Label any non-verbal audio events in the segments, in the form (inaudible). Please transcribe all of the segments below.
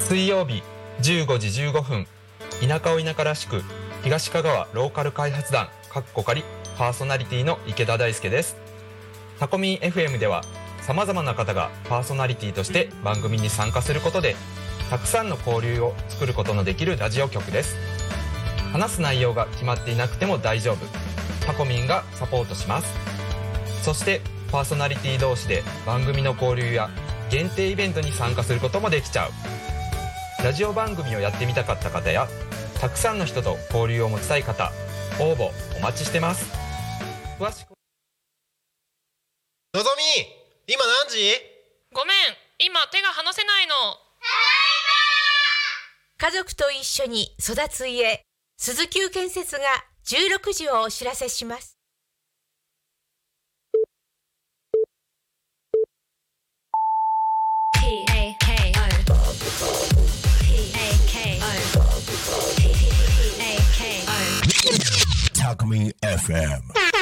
水曜日15時15分田舎を田舎らしく東香川ローカル開発団かっこかりパーソナリティの池田大輔です。タコミン FM ではさまざまな方がパーソナリティとして番組に参加することでたくさんの交流を作ることのできるラジオ局です。話す内容が決まっていなくても大丈夫。タコミンがサポートします。そしてパーソナリティ同士で番組の交流や限定イベントに参加することもできちゃう。ラジオ番組をやってみたかった方やたくさんの人と交流を持ちたい方応募お待ちしてます。詳しく。のぞみ今何時？ごめん今手が離せないの。家族と一緒に育つ家鈴木建設が16時をお知らせします Alchemy FM.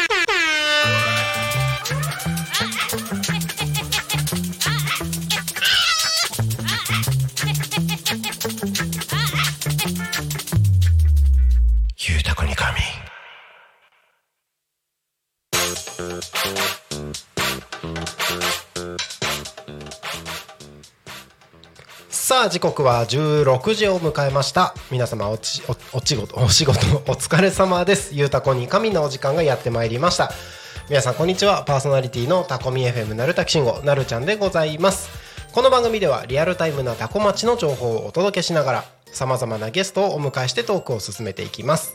さあ時刻は16時を迎えました。皆様おちおお仕事お仕事 (laughs) お疲れ様です。ゆうたこに神のお時間がやってまいりました。皆さんこんにちは。パーソナリティのタコミ FM なるたきしんごなるちゃんでございます。この番組ではリアルタイムなタコ町の情報をお届けしながらさまざまなゲストをお迎えしてトークを進めていきます。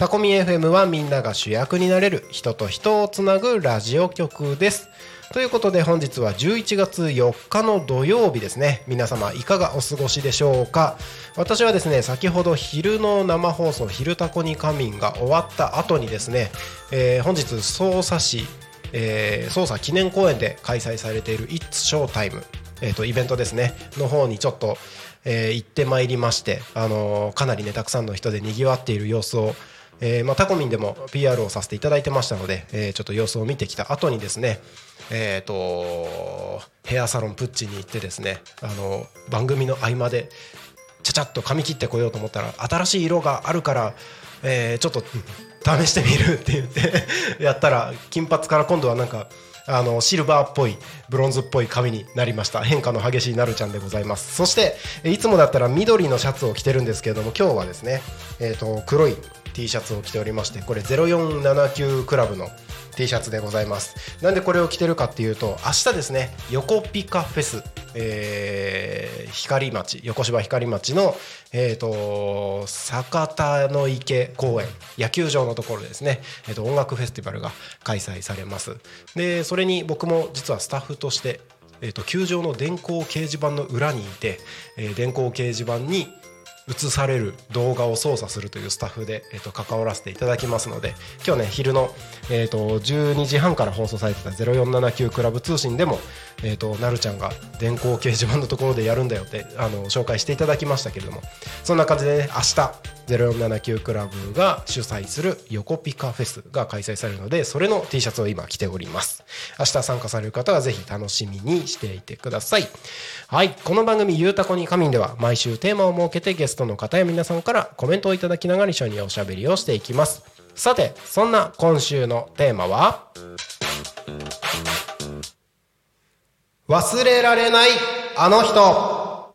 タコミ FM はみんなが主役になれる人と人をつなぐラジオ局です。ということで本日は11月4日の土曜日ですね。皆様いかがお過ごしでしょうか？私はですね先ほど昼の生放送「昼タコに仮眠」が終わった後にですね、えー本日匝瑳市えー、捜査記念公園で開催されている「It's Showtime」えー、とイベントですね。の方にちょっと、えー行ってまいりまして、あのーかなりねたくさんの人でにぎわっている様子を、えーまあ、タコミンでも PR をさせていただいてましたので、えーちょっと様子を見てきた後にですねえー、とヘアサロンプッチに行ってですね、あの番組の合間でちゃちゃっと髪切ってこようと思ったら新しい色があるから、えーちょっと試してみるって言って (laughs) やったら金髪から今度はなんかあのシルバーっぽいブロンズっぽい髪になりました。変化の激しいなるちゃんでございます。そしていつもだったら緑のシャツを着てるんですけれども今日はですね、えー、と黒い T シャツを着ておりましてこれ0479クラブの T シャツでございます。なんでこれを着てるかっていうと明日ですね横ピカフェス、えー光町横芝光町の、えー、と酒田の池公園野球場のところでですね、えー、と音楽フェスティバルが開催されます。でそれに僕も実はスタッフとして、えー、と球場の電光掲示板の裏にいて、えー電光掲示板に映される動画を操作するというスタッフで、えー、と関わらせていただきますので今日ね昼の、えー、と12時半から放送されてた0479クラブ通信でも、えー、となるちゃんが電光掲示板のところでやるんだよってあの紹介していただきましたけれどもそんな感じでね明日0479クラブが主催する横ピカフェスが開催されるのでそれの T シャツを今着ております。明日参加される方はぜひ楽しみにしていてください。はい。この番組「ゆうたこに仮眠」では毎週テーマを設けてゲストの方や皆さんからコメントをいただきながら一緒におしゃべりをしていきます。さてそんな今週のテーマは？忘れられないあの人。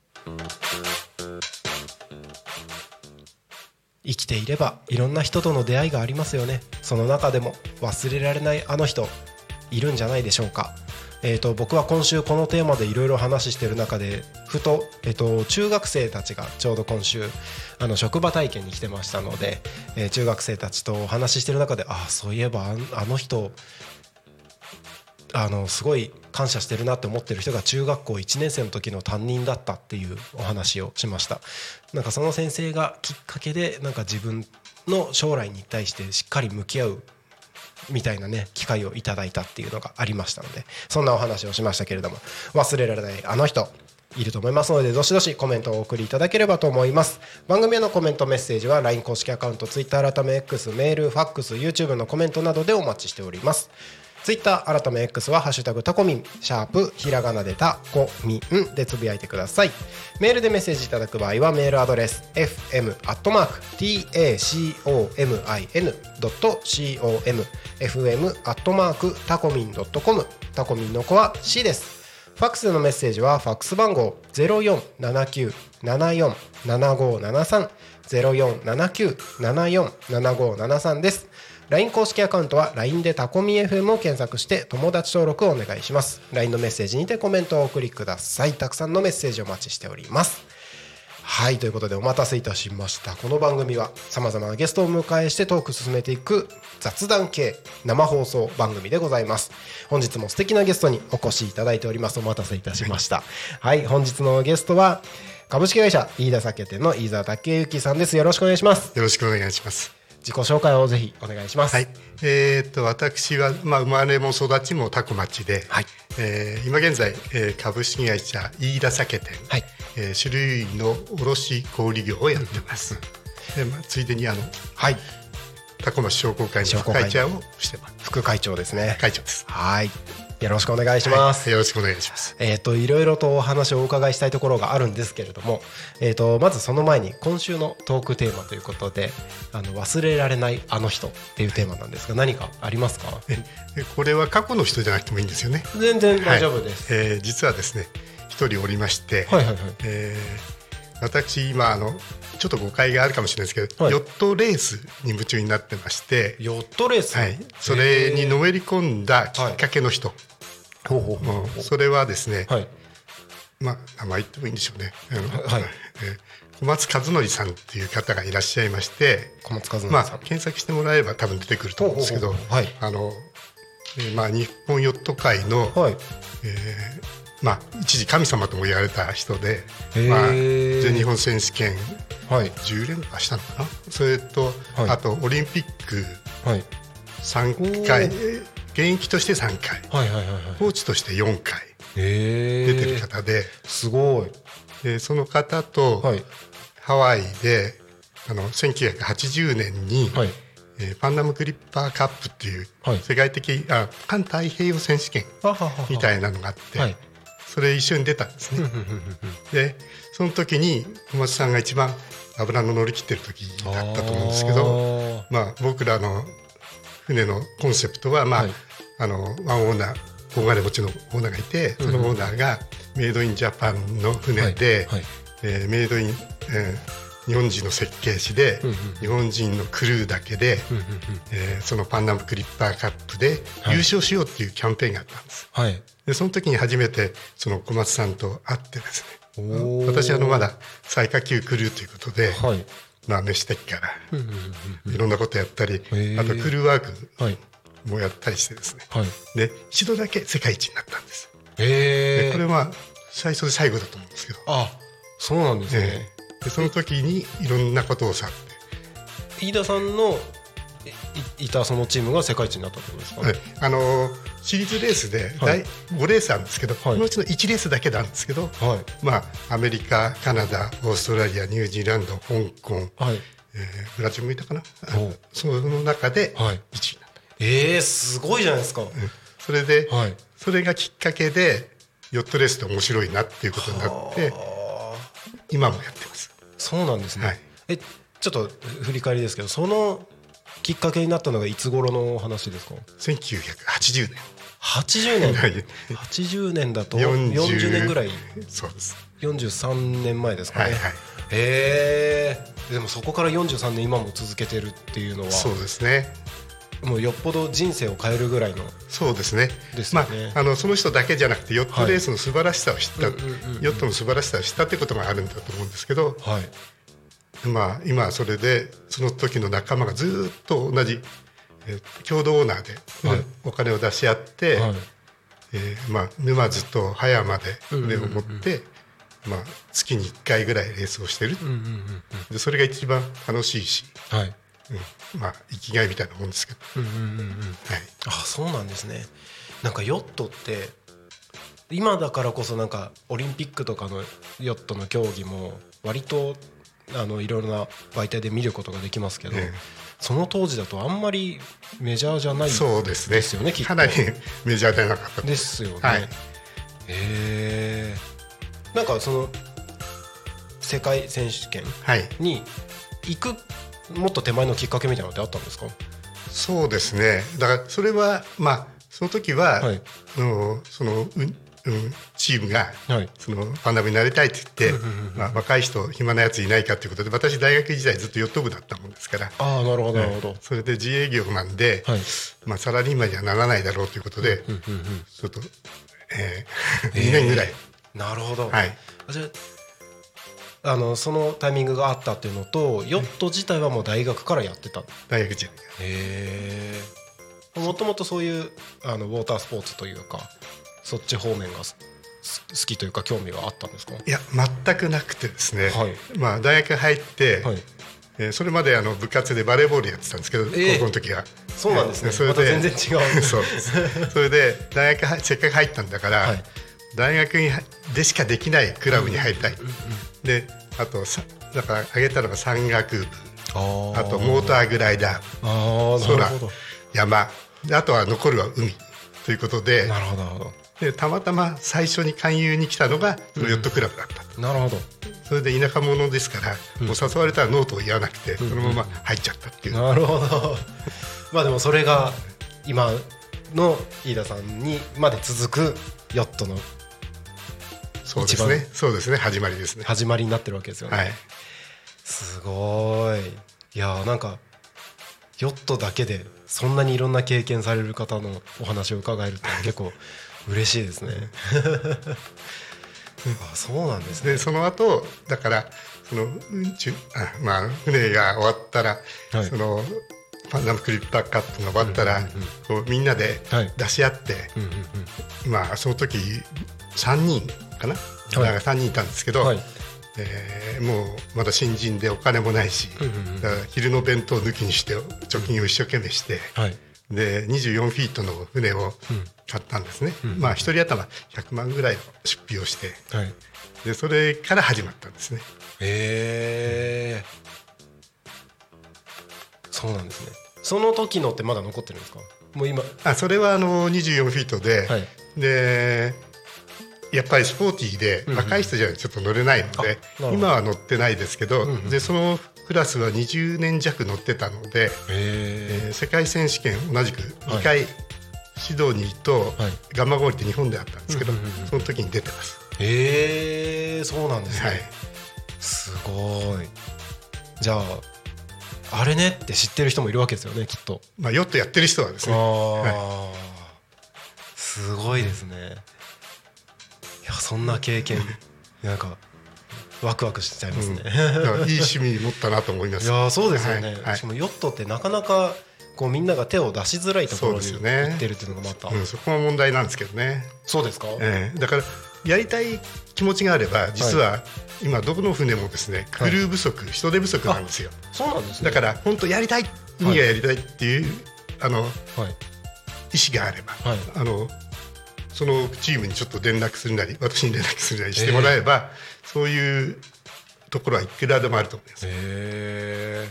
生きていればいろんな人との出会いがありますよね。その中でも忘れられないあの人いるんじゃないでしょうか。えー、と僕は今週このテーマでいろいろ話してる中でふと,、えー、と中学生たちがちょうど今週あの職場体験に来てましたので、えー中学生たちとお話ししてる中でああそういえばあの人あのすごい感謝してるなって思ってる人が中学校1年生の時の担任だったっていうお話をしました。なんかその先生がきっかけでなんか自分の将来に対してしっかり向き合うみたいなね機会をいただいたっていうのがありましたのでそんなお話をしましたけれども忘れられないあの人いると思いますのでどしどしコメントをお送りいただければと思います。番組へのコメントメッセージは LINE 公式アカウント Twitter 改め X メールファックス YouTube のコメントなどでお待ちしております。ツイッター改め X は「ハッシュタグタコミン」シャープひらがなでタコミンでつぶやいてください。メールでメッセージいただく場合はメールアドレス fm アットマーク tacomin.com fm アットマークタコミン .com タコミンの子は C です。ファックスでのメッセージはファックス番号0479747573 0479747573です。LINE 公式アカウントは LINE でタコミ FM を検索して友達登録をお願いします。LINE のメッセージにてコメントをお送りください。たくさんのメッセージお待ちしております。はいということでお待たせいたしました。この番組はさまざまなゲストを迎えしてトーク進めていく雑談系生放送番組でございます。本日も素敵なゲストにお越しいただいております。お待たせいたしました。はい本日のゲストは株式会社飯田酒店の飯沢武之さんです。よろしくお願いします。よろしくお願いします。自己紹介をぜひお願いします。はい、えー、と私は、まあ、生まれも育ちも多古町で、はい。えー今現在、えー株式会社飯田酒店、はい。えー種類の卸小売業をやってます。でまあ、ついでにあのはい。多古町商工会の副会長をしてます。副会長ですね。会長です。はいよろしくお願いします、はい。よろしくお願いします。えー、といろいろとお話をお伺いしたいところがあるんですけれども、えー、とまずその前に今週のトークテーマということであの忘れられないあの人っていうテーマなんですが何かありますか？ええこれは過去の人じゃなくてもいいんですよね。全然大丈夫です、はい。えー実はですね一人おりまして、はい、はいはい。えー私今あのちょっと誤解があるかもしれないですけど、はい。ヨットレースに夢中になってまして、ヨットレース、はい、それにのへめり込んだきっかけの人、ーほうほうほう。うん。それはですね、はい。まあ名前言ってもいいんでしょうね、はい。えー小松和則さんっていう方がいらっしゃいまして、小松和則まあ検索してもらえば多分出てくると思うんですけど、はい。あの、えーまあ日本ヨット界の、はい。えーまあ一時神様とも言われた人で、まあ全日本選手権はい。10連覇したのかな？それと、はい。あとオリンピックはい。3回。お現役として3回。はいはいはいはい。コーチとして4回へ出てる方で,、すごい。でその方とはい。ハワイであの1980年に、はい。えーパンナムクリッパーカップっていうはい。世界的、あ環太平洋選手権ははは。みたいなのがあって、はいそれ一緒に出たんですね。でその時に小松さんが一番油の乗り切ってる時だったと思うんですけどまあ、僕らの船のコンセプトは、まあはい。あのワンオーナー大金持ちのオーナーがいてそのオーナーがメイドインジャパンの船で、はいはい。えーメイドイン、えー日本人の設計士で、うんうん日本人のクルーだけで、うんうんうん。えーそのパンナムクリッパーカップで優勝しようっていうキャンペーンがあったんです。はいでその時に初めてその小松さんと会ってですおねー。私あのまだ最下級クルーということで、はい。まあ飯敵からうんいろんなことやったり、ー。あとクルーワークはい。もやったりしてですね。はい。で一度だけ世界一になったんです、へえでこれは最初で最後だと思うんですけど、あそうなんですね。ええ。でその時にいろんなことをさって。飯田さんのいいたそのチームが世界一になったってことですか？ねはい。あのーシリーズレースではい。第5レースあるんですけど、はい。このうちの1レースだけなんですけど、はい。まあ、アメリカカナダオーストラリアニュージーランド香港、はい。えーブラジルもいたかな？お。その中ではい。1位になった、えー、すごいじゃないですか。それで、はい。それがきっかけでヨットレースって面白いなっていうことになって今もやってます。そうなんですね、はい。えちょっと振り返りですけどそのきっかけになったのがいつ頃の話ですか？1980年。80年。(laughs) はい。80年だと40 40年ぐらい。そうです。43年前ですかね、はいはい。へえ。でもそこから43年今も続けてるっていうのはそうですね。もうよっぽど人生を変えるぐらいのそうですね。ですよね。まあ、あのその人だけじゃなくてヨットレースの素晴らしさを知った、ヨットの素晴らしさを知ったってことがあるんだと思うんですけど、はいまあ、今はそれでその時の仲間がずっと同じ、えー共同オーナーで、はい。お金を出し合って、はい。えーまあ、沼津と葉山で船を持って、まあ、月に1回ぐらいレースをしてる、でそれが一番楽しいし、はい。うん。まあ、生きがいみたいなもんですけど、うんうんうんうん。はい、あそうなんですね。なんかヨットって今だからこそなんかオリンピックとかのヨットの競技も割とあのいろいろな媒体で見ることができますけど、えその当時だとあんまりメジャーじゃないそうですねですよね。きっと。かなりメジャーじゃなかったとですよね。はい。へえ。なんかその世界選手権はい。に行くもっと手前のきっかけみたいなのってあったんですか？そうですね。だからそれはまあその時は、はい。あのその、チームがはい。そのパンダムになりたいって言って、まあ、若い人暇なやついないかということで私大学時代ずっとヨット部だったもんですからああなるほどなるほど。それで自営業なんで、はい。まあ、サラリーマンにはならないだろうということで。ちょっと、えー、2年ぐらい、なるほど。はい、あじゃああのそのタイミングがあったっていうのとヨット自体はもう大学からやってた。へ大学時代え。もともとそういうあのウォータースポーツというかそっち方面が好きというか興味はあったんですか？いや全くなくてですね、はい。まあ、大学入って、はい。えーそれまであの部活でバレーボールやってたんですけど、ええ高校の時は。そうなんですね。それでまた全然違う。(laughs) そう。それで大学はせっかく入ったんだから、はい。大学にでしかできないクラブに入りたい、であとさだから挙げたのが山岳部。ああとモーターグライダー。空山。であとは残るは海。ということでなるほどなるほでたまたま最初に勧誘に来たのがヨットクラブだった。と、どなるほど。それで田舎者ですから、もう誘われたらノーと言わなくて、そのまま入っちゃったっていう、なるほど。まあでもそれが今の飯田さんにまで続くヨットのそうです一ね。そうですね。始まりですね。始まりになってるわけですよね、はい。すごい。いやーなんかヨットだけでそんなにいろんな経験される方のお話を伺えるって結構嬉しいですね。(laughs) あそうなんですね。でその後だからそのうんちゅあまあ船が終わったら、はい。そのパンダムクリッパーカップが終わったら、こうみんなではい。出し合って、まあその時3人かな、はい。だから3人いたんですけど、はい。えーもうまだ新人でお金もないし、だから昼の弁当抜きにして貯金を一生懸命して、はい。で24フィートの船を買ったんですね、まあ一人頭100万ぐらいの出費をして。はい。でそれから始まったんですね。へえそうなんですね。その時のってまだ残ってるんですか？もう今。あそれはあの24フィートで、はい。でやっぱりスポーティーでうん若い人じゃちょっと乗れないので、あなるほど。今は乗ってないですけど、うんうんでそのクラスは20年弱乗ってたので、へえー世界選手権同じく2回、シドニーとはい。ガンマゴールって日本であったんですけど、うんうんうんうん。その時に出てます。えへえそうなんですね、はい。すごい。じゃああれねって知ってる人もいるわけですよねきっと。まあ、ヨットやってる人はですあね、あ、すごいですね。いやそんな経験。(laughs) なんかワクワクしちゃいますね、だからいい趣味持ったなと思います。いやそうですよね、はい。はい。しかもヨットってなかなかこうみんなが手を出しづらいところに行ってるっていうのがまた。うん、そこが問題なんですけどね。そうですか、ええ。だからやりたい気持ちがあれば実は今どこの船もですねクルー不足、人手不足なんですよ。そうなんですね。だから本当やりたい海がやりたいっていう、あのはい。意思があれば、はい。あのそのチームにちょっと連絡するなり私に連絡するなりしてもらえば、そういうところはいくらでもあると思います。へえ。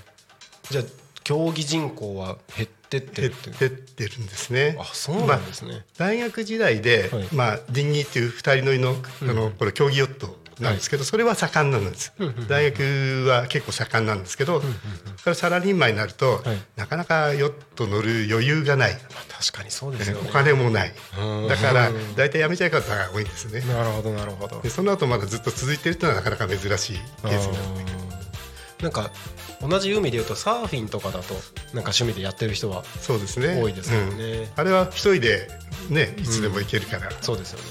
じゃあ競技人口は減ってって減ってるんですね。あそうなんですね、大学時代で、はい。まあ、ディンギーっていう2人乗りのあの、これ競技ヨットなんですけど、それは盛んなんです、大学は結構盛んなんですけど、それからサラリーマンになると、はい。なかなかヨット乗る余裕がない、まあ、確かにそうですよね。お金もない。うん。だから大体辞めちゃう方が多いんですね。なるほどなるほど。でその後まだずっと続いてるっていうのはなかなか珍しいケースになってくるなんか同じ海でいうとサーフィンとかだとなんか趣味でやってる人はそうですね。多いですよね。うん。あれは一人でねいつでも行けるから、そうですよね。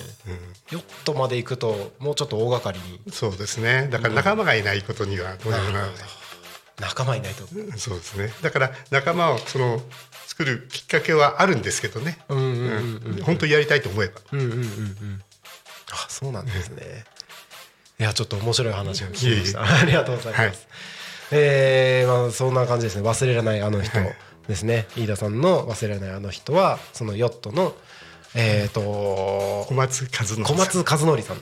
うん。ヨットまで行くともうちょっと大掛かりに。そうですね。だから仲間がいないことにはどうにもならない、仲間いないと。そうですね。だから仲間をその作るきっかけはあるんですけどね、うんうんうんうん本当にやりたいと思えば。うんうんうんうん。あそうなんですね。いやちょっと面白い話を聞きました。(laughs) ありがとうございます、はいえーまあ、そんな感じですね。忘れられないあの人はい。ですね、飯田さんの忘れられないあの人はそのヨットのえっ、と小松和則さん。小松和則さん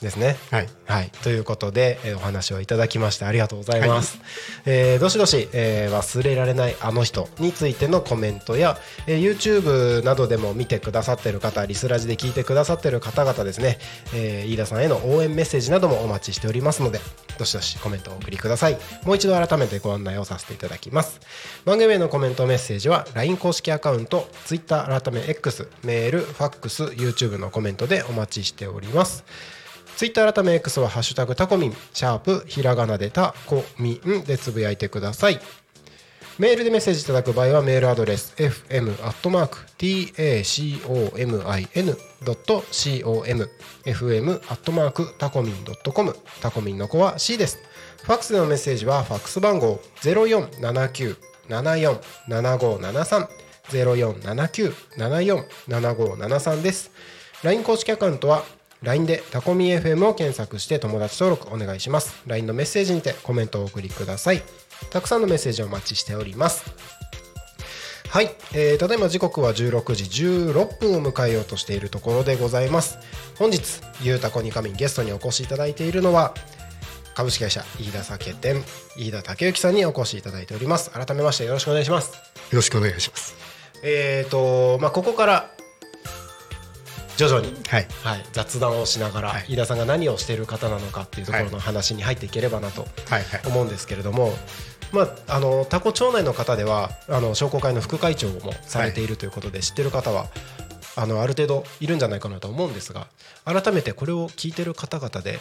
ですねはいはい、ということで、えーお話をいただきましてありがとうございます。えーどしどし、えー忘れられないあの人についてのコメントや、えー YouTube などでも見てくださってる方、リスラジで聞いてくださってる方々ですね、えー飯田さんへの応援メッセージなどもお待ちしておりますので、どしどしコメントをお送りください。もう一度改めてご案内をさせていただきます。番組へのコメントメッセージは LINE 公式アカウント、Twitter 改め X、メール、ファックス、YouTube のコメントでお待ちしております。ツイッター改め X は「ハッシュタグタコミン」シャープひらがなでタコミンでつぶやいてください。メールでメッセージいただく場合はメールアドレス fm.tacomin.com fm.tacomin.com タコミンの子は C です。ファックスでのメッセージはファックス番号0479747573 0479747573です。LINE 公式アカウントは LINE でタコミ FM を検索して友達登録お願いします。LINE のメッセージにてコメントをお送りください。たくさんのメッセージをお待ちしております。はい、えー、ただいま時刻は16時16分を迎えようとしているところでございます。本日ゆうたこにかみんゲストにお越しいただいているのは株式会社飯田酒店飯田武之さんにお越しいただいております。改めましてよろしくお願いします。よろしくお願いします。えーとまあここから徐々に。はい。はい、雑談をしながら、はい。飯田さんが何をしている方なのかっていうところの話に入っていければなと思うんですけれども、まあ、あのタコ町内の方ではあの商工会の副会長もされているということで、知ってる方はあのある程度いるんじゃないかなと思うんですが改めてこれを聞いてる方々ではい。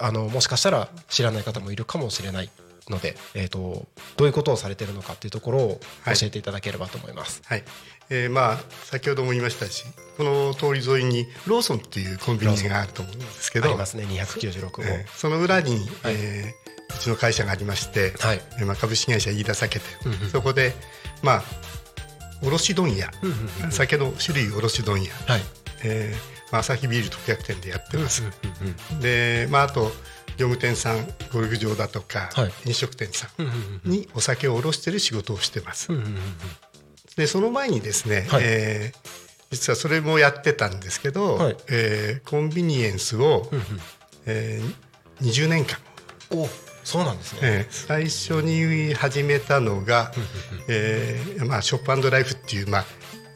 あのもしかしたら知らない方もいるかもしれないので、えー、とどういうことをされてるのかっていうところをはい。教えていただければと思います。はい。えーまあ先ほども言いましたしこの通り沿いにローソンっていうコンビニがあると思うんですけどありますね296号、えーその裏に、はい。えーうちの会社がありまして、はい。えーまあ、株式会社飯田酒店、うんうんそこでまあ卸問屋、うんうんうん酒の種類卸問屋、はい。えーまあ、朝日ビール特約店でやってます、うんうん。で、まあ、あと業務店さんゴルフ場だとか、はい。飲食店さうんにお酒を卸してる仕事をしてます、でその前にですね、はい。えー実はそれもやってたんですけど、はい。えーコンビニエンスを、うんうん。えー20年間、おそうなんですね。えー最初に始めたのが、えーまあ、ショップライフっていう、まあ、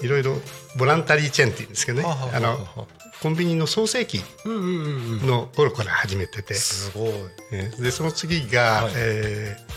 いろいろボランタリーチェーンっていうんですけどね。あのコンビニの創世期うんうんうんうん。の頃から始めてて、すごい。えーでその次が、はいえー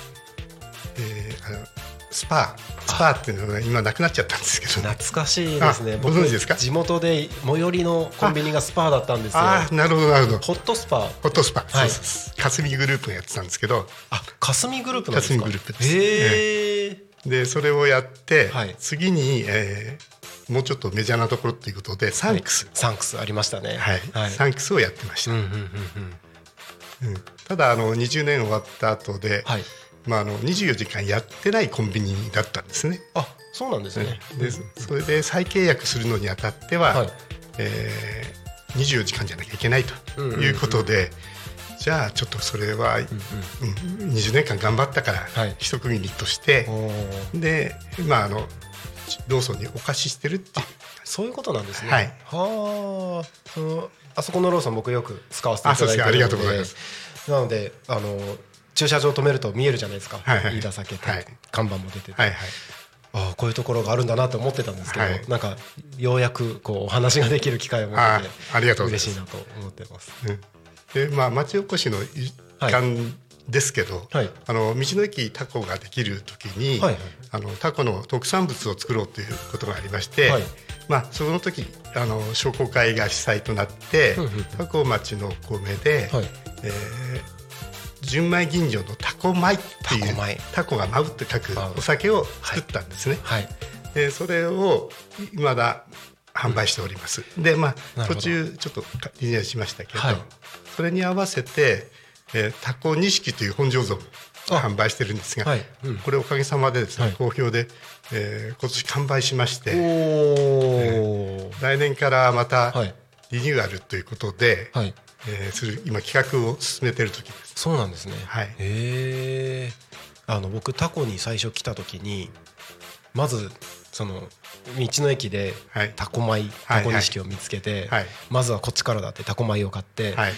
えーあのスパスパっていうのが今なくなっちゃったんですけど懐かしいですねあ。ご存知ですか？地元で最寄りのコンビニがスパーだったんですよ。ああなるほどなるほどホットスパー。ホットスパ、はいそうです霞グループがやってたんですけどあ、霞グループなんですか？霞グループですへえ。でそれをやって、はい次に、えーもうちょっとメジャーなところっていうことでサンクス、サンクスありましたね。はいはい。サンクスをやってました、うんうんうんうん。うんただあの20年終わった後で、はい。まあ、あの24時間やってないコンビニだったんですね。あ、そうなんですね。でそれで再契約するのにあたっては、はいえー24時間じゃなきゃいけないとうんうんうんいうことで、じゃあちょっとそれは、うん20年間頑張ったから、はい。一区切りとしてで、まあ、あのローソンにお貸ししてるっていう。そういうことなんですね。はい。はあ。そのあそこのローソン僕よく使わせていあただいてありがとうございます。なのであの駐車場止めると見えるじゃないですか。はいはい。飯田酒店、はい。看板も出てて。はいはい。ああこういうところがあるんだなと思ってたんですけど、はい。なんかようやくこうお話ができる機会を持あっててありがとうございます。嬉しいなと思ってます。うんでまあ町おこしの一環ですけど、はい。あの道の駅タコができる時に、はいはい。あのタコの特産物を作ろうということがありまして、はい。まあ、その時あの商工会が主催となって、うんうんタコ町のお米で、はい。えー純米吟醸のタコ米っていうタコが舞うって書くお酒を作ったんですね。はい。でそれを未だ販売しております。でまあ途中ちょっとリニューアルしましたけど、はいそれに合わせて、えー、タコ錦という本醸造もあ。販売してるんですが、はい。うん。これおかげさまでですね、はい。好評で、えー今年完売しましておー。来年からまたはい。リニューアルということで、はい。えーする今企画を進めている時です。そうなんですね。はい。へえあの僕タコに最初来た時にまずその道の駅ではい。タコ米タコ錦を見つけて、はい。まずはこっちからだってタコ米を買って、はい、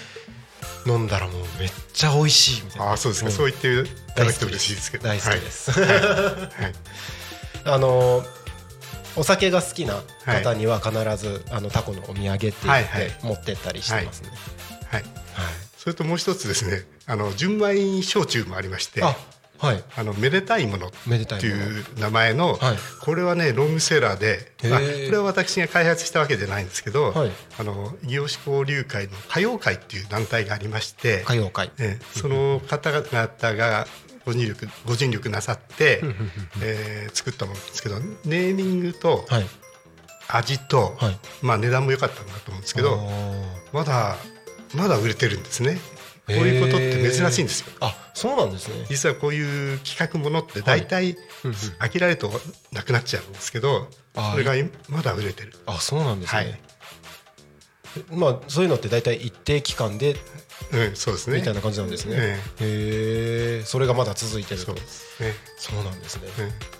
飲んだらもうめっちゃ美味しいみたいな。ああそうですか、ん。そう言っていただくと嬉しいですけど。大好きです、あのお酒が好きな方には必ず、あのタコのお土産って言って持ってったりしてますね、はい、はい。それともう一つですね。あの純米焼酎もありまして。あはい。あのめでたいものっめでたいもの。ていう名前の、はい。これはねロングセラーで、まあ、これは私が開発したわけじゃないんですけど、はい。あの異業種交流会の歌謡会っていう団体がありまして、歌謡会。ええその方々がご尽力ご尽力なさって、えー作ったものですけどネーミングとはい。味と、はい。まあ、値段も良かったんだと思うんですけどまだまだ売れてるんですねこういうことって珍しいんですよ。あそうなんですね。実はこういう企画ものって大体飽きられるとなくなっちゃうんですけどそれが今まだ売れてる。あそうなんですね、はい。まあそういうのって大体一定期間でうんそうですね。みたいな感じなんですね、えへえそれがまだ続いてると。そうですね。そうなんですね、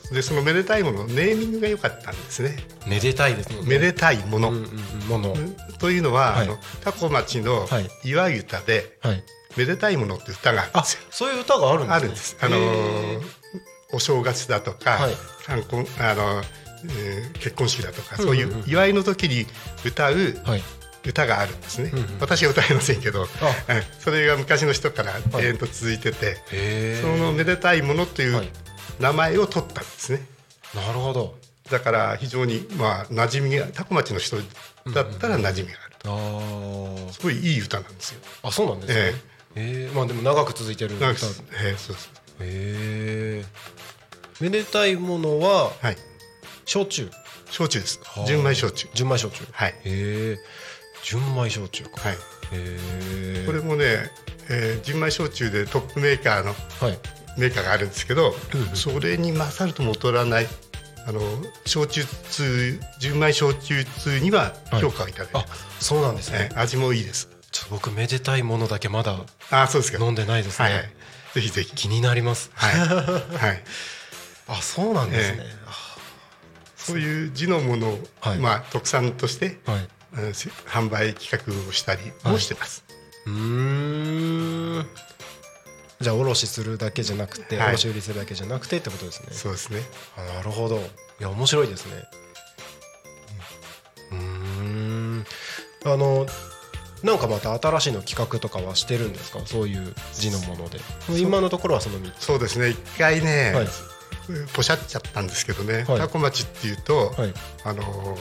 うん。でそのめでたいものネーミングが良かったんですね。めでたいですね。めでたいもの、もの、うん。というのは、はい。あのタコ町のはい。岩歌ではい「めでたいもの」って歌があるんあ。そういう歌があるんですね。あるんです。あのお正月だとか、はい。あの、えー結婚式だとか、うんうんそういう祝いの時に歌うーはい。歌があるんですね。うんうん。私は歌えませんけど、それが昔の人から永遠と続いてて、へえそのめでたいものといはい。う名前を取ったんですね。なるほど。だから非常にまあ馴染みがタコ町の人だったら馴染みがある。あー。すごいいい歌なんですよ。あそうなんですね。えええまあでも長く続いてる歌。えーそうです。えめでたいものははい。焼酎。焼酎です。はあ。純米焼酎。純米焼酎。はい。へえ純米焼酎か。はい。へえこれもね、えー純米焼酎でトップメーカーのはい。メーカーがあるんですけど、それに勝るとも劣らないあの焼酎通純米焼酎通には評価をいただいてあます、そうなんですね。えー味もいいですちょっと僕めでたいものだけまだあそうですか。飲んでないですはい、はい。ね、ぜひぜひ。気になります。はい、はい、(laughs) あそうなんですね。えそういう地のものを、はい。まあ、特産として、はい。販売企画をしたりもしてます、うーん。じゃあ卸するだけじゃなくて、はい。卸売りするだけじゃなくてってことですね。そうですね。あなるほど。いや面白いですね。うーん。あのなんかまた新しいの企画とかはしてるんですか？そういう字のもので。今のところはその3つ。そうですね。一回ね、はい。ポシャっちゃったんですけどね、はい。タコ町っていうと、はい。あのー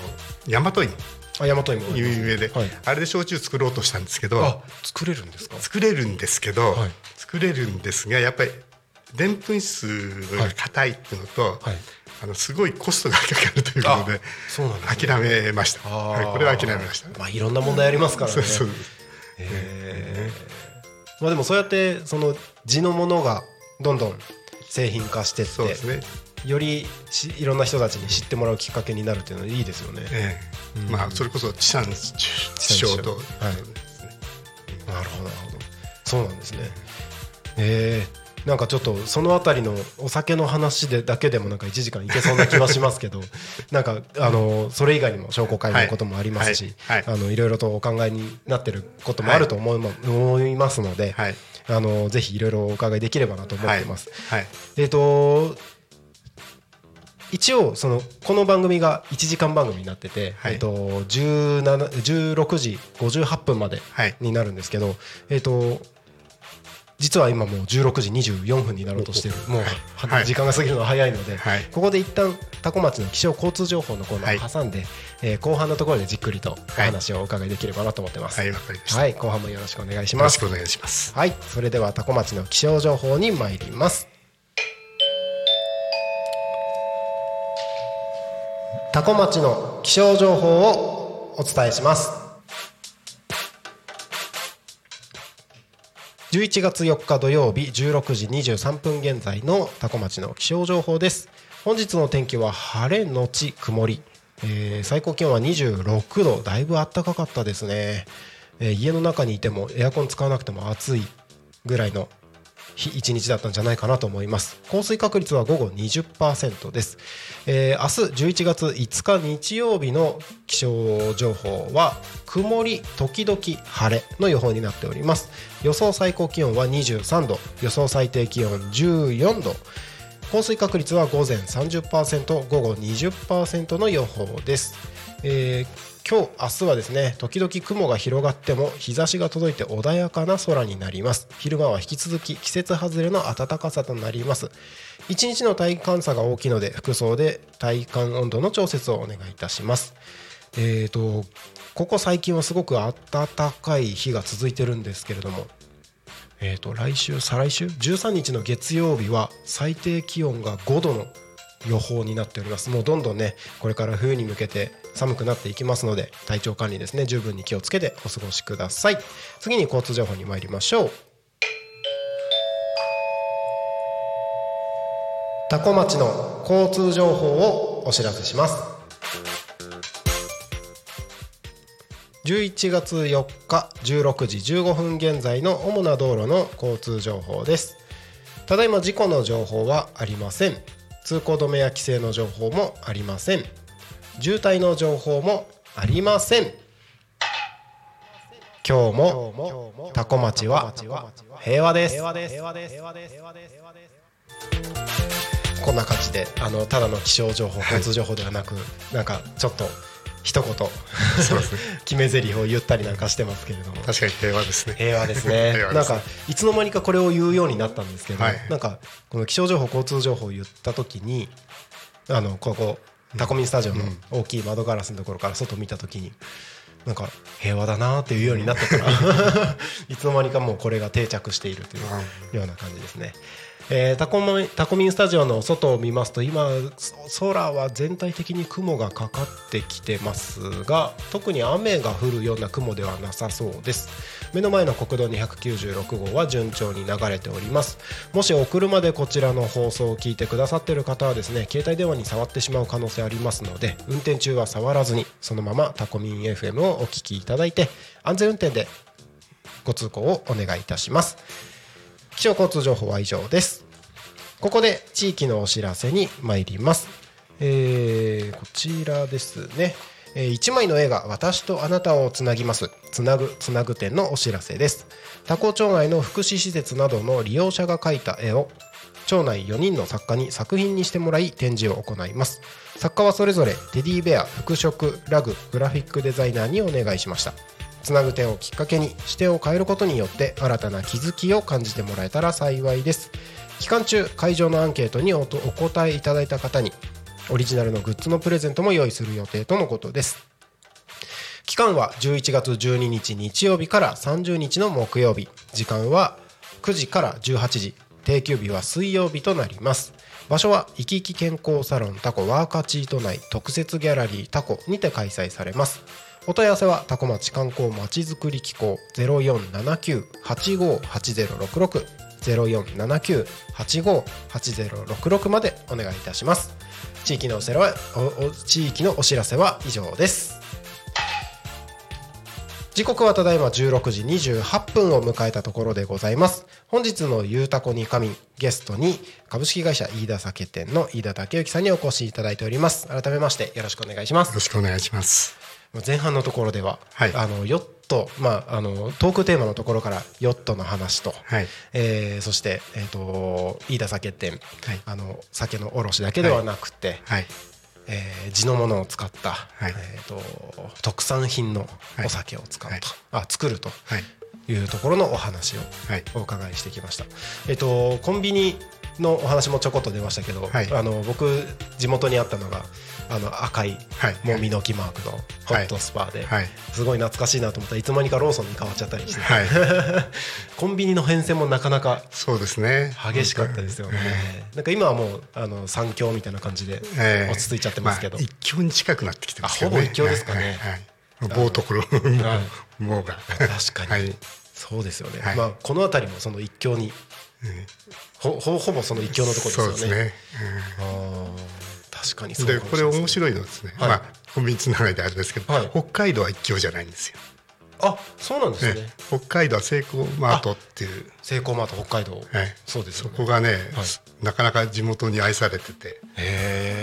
大和芋あ大和芋有名で、はい。あれで焼酎作ろうとしたんですけどあ作れるんですか？作れるんですけど、はい。作れるんですがやっぱりでんぷん質が硬いっていうのと、はいあのすごいコストがかかるということでそうなんですね。諦めました、はい、これは諦めました、まあいろんな問題ありますからね。そうそうへー。まあでもそうやってその地のものがどんどん製品化してってそうですね、よりしいろんな人たちに知ってもらうきっかけになるっていうのはいいですよね。ええ。うん。まあそれこそ地産地消と、はい。なるほどなるほど。そうなんですね。えーなんかちょっとそのあたりのお酒の話でだけでもなんか1時間いけそうな気はしますけど (laughs) なんかあのそれ以外にも商工会のこともありますし、はいはいあのいろいろとお考えになってることもあると思い,、ま思いますので、はい。あのぜひいろいろお伺いできればなと思ってます。はい。えっ、と一応そのこの番組が1時間番組になってて、はい。えっと17 16時58分まではい。になるんですけど、えっと実は今もう16時24分になろうとしてるもう、はい時間が過ぎるのは早いので、はいここで一旦多古町の気象交通情報のコーナーを挟んで、えー後半のところでじっくりとお話をお伺いできればなと思ってます。はいわかりました、はい、後半もよろしくお願いしよろます。しくお願いしますはい、それでは多古町の気象情報に参ります。多古町の気象情報をお伝えします。11月4日土曜日16時23分現在の多古町の気象情報です。本日の天気は晴れのち曇り、えー最高気温は26度。だいぶ暖かかったですね、えー家の中にいてもエアコン使わなくても暑いぐらいの日一日だったんじゃないかなと思います。降水確率は午後20%です、えー明日11月5日日曜日の気象情報は曇り時々晴れの予報になっております。予想最高気温は23度。予想最低気温14度。降水確率は午前30%午後20%の予報です、えー今日明日はですね時々雲が広がっても日差しが届いて穏やかな空になります。昼間は引き続き季節外れの暖かさとなります。一日の体感差が大きいので服装で体感温度の調節をお願いいたします。えーとここ最近はすごく暖かい日が続いてるんですけれどもえー、と来週再来週？13日の月曜日は最低気温が5度の予報になっております。もうどんどんねこれから冬に向けて寒くなっていきますので体調管理ですね十分に気をつけてお過ごしください。次に交通情報に参りましょう。多古町の交通情報をお知らせします。11月4日16時15分現在の主な道路の交通情報です。ただいま事故の情報はありません。通行止めや規制の情報もありません。渋滞の情報もありません。今日もタコ町は平和です。こんな感じであのただの気象情報交通情報ではなく、なんかちょっと一言。そうですね。決め台詞を言ったりなんかしてますけれども。確かに平和ですね。平和ですね。(laughs) なんかいつの間にかこれを言うようになったんですけど、はいなんかこの気象情報交通情報を言った時にあのここタコミンスタジオの大きい窓ガラスのところから外見た時になんか平和だなっていうようになってから (laughs) いつの間にかもうこれが定着しているというような感じですね。えータコミタコミンスタジオの外を見ますと今空は全体的に雲がかかってきてますが特に雨が降るような雲ではなさそうです。目の前の国道296号は順調に流れております。もしお車でこちらの放送を聞いてくださっている方はですね携帯電話に触ってしまう可能性ありますので運転中は触らずにそのままタコミン FM をお聞きいただいて安全運転でご通行をお願いいたします。気象交通情報は以上です。ここで地域のお知らせに参ります、えーこちらですね。えー1枚の絵が私とあなたをつなぎます。つなぐつなぐ展のお知らせです。多古町内の福祉施設などの利用者が描いた絵を町内4人の作家に作品にしてもらい展示を行います。作家はそれぞれテディベア服飾ラググラフィックデザイナーにお願いしました。つなぐ点をきっかけに視点を変えることによって新たな気づきを感じてもらえたら幸いです。期間中会場のアンケートにおとお答えいただいた方にオリジナルのグッズのプレゼントも用意する予定とのことです。期間は11月12日日曜日から30日の木曜日。時間は9時から18時。定休日は水曜日となります。場所は生き生き健康サロンタコワーカチート内特設ギャラリータコにて開催されます。お問い合わせはタコ町観光まちづくり機構0479-858066 0479-858066までお願いいたします。地域のお知らせはおお地域のお知らせは以上です。時刻はただいま16時28分を迎えたところでございます。本日のゆうたこに神ゲストに株式会社飯田酒店の飯田武之さんにお越しいただいております。改めましてよろしくお願いします。よろしくお願いします。前半のところでは、はい。あのヨット、まあ、あのトークテーマのところからヨットの話と、はい。えーそして、えー、と飯田酒店、はい。あの酒の卸だけではなくて、はい。えー地のものを使った、い。えー、と特産品のはい。お酒を使うと、はい。あ作るとはい。いうところのお話をはい。お伺いしてきました。えっ、とコンビニのお話もちょこっと出ましたけど、はい。あの僕地元にあったのがあの赤いはい。もみの木マークのホットスパーで、はい。すごい懐かしいなと思ったらいつの間にかローソンに変わっちゃったりして、はい。(laughs) コンビニの変遷もなかなかそうですね。激しかったですよね。なんか今はもうあの三強みたいな感じでええ。落ち着いちゃってますけど、あ一強に近くなってきてますよね。あほぼ一強ですかね。はい。はい。はい棒ところもうが。確かに、はい。そそうですよね、はい。まあこの辺りもその一強に、ほほほぼその一強のところですよね。そうですね、確かにそうでこれ面白いのはですね、はい。まあコンビニつながりであれですけど、はい。北海道は一強じゃないんですよ、あそうなんですね。ね。北海道はセイコーマートっていう。セイコーマート北海道、はいそうですそこがね、なかなか地元に愛されてて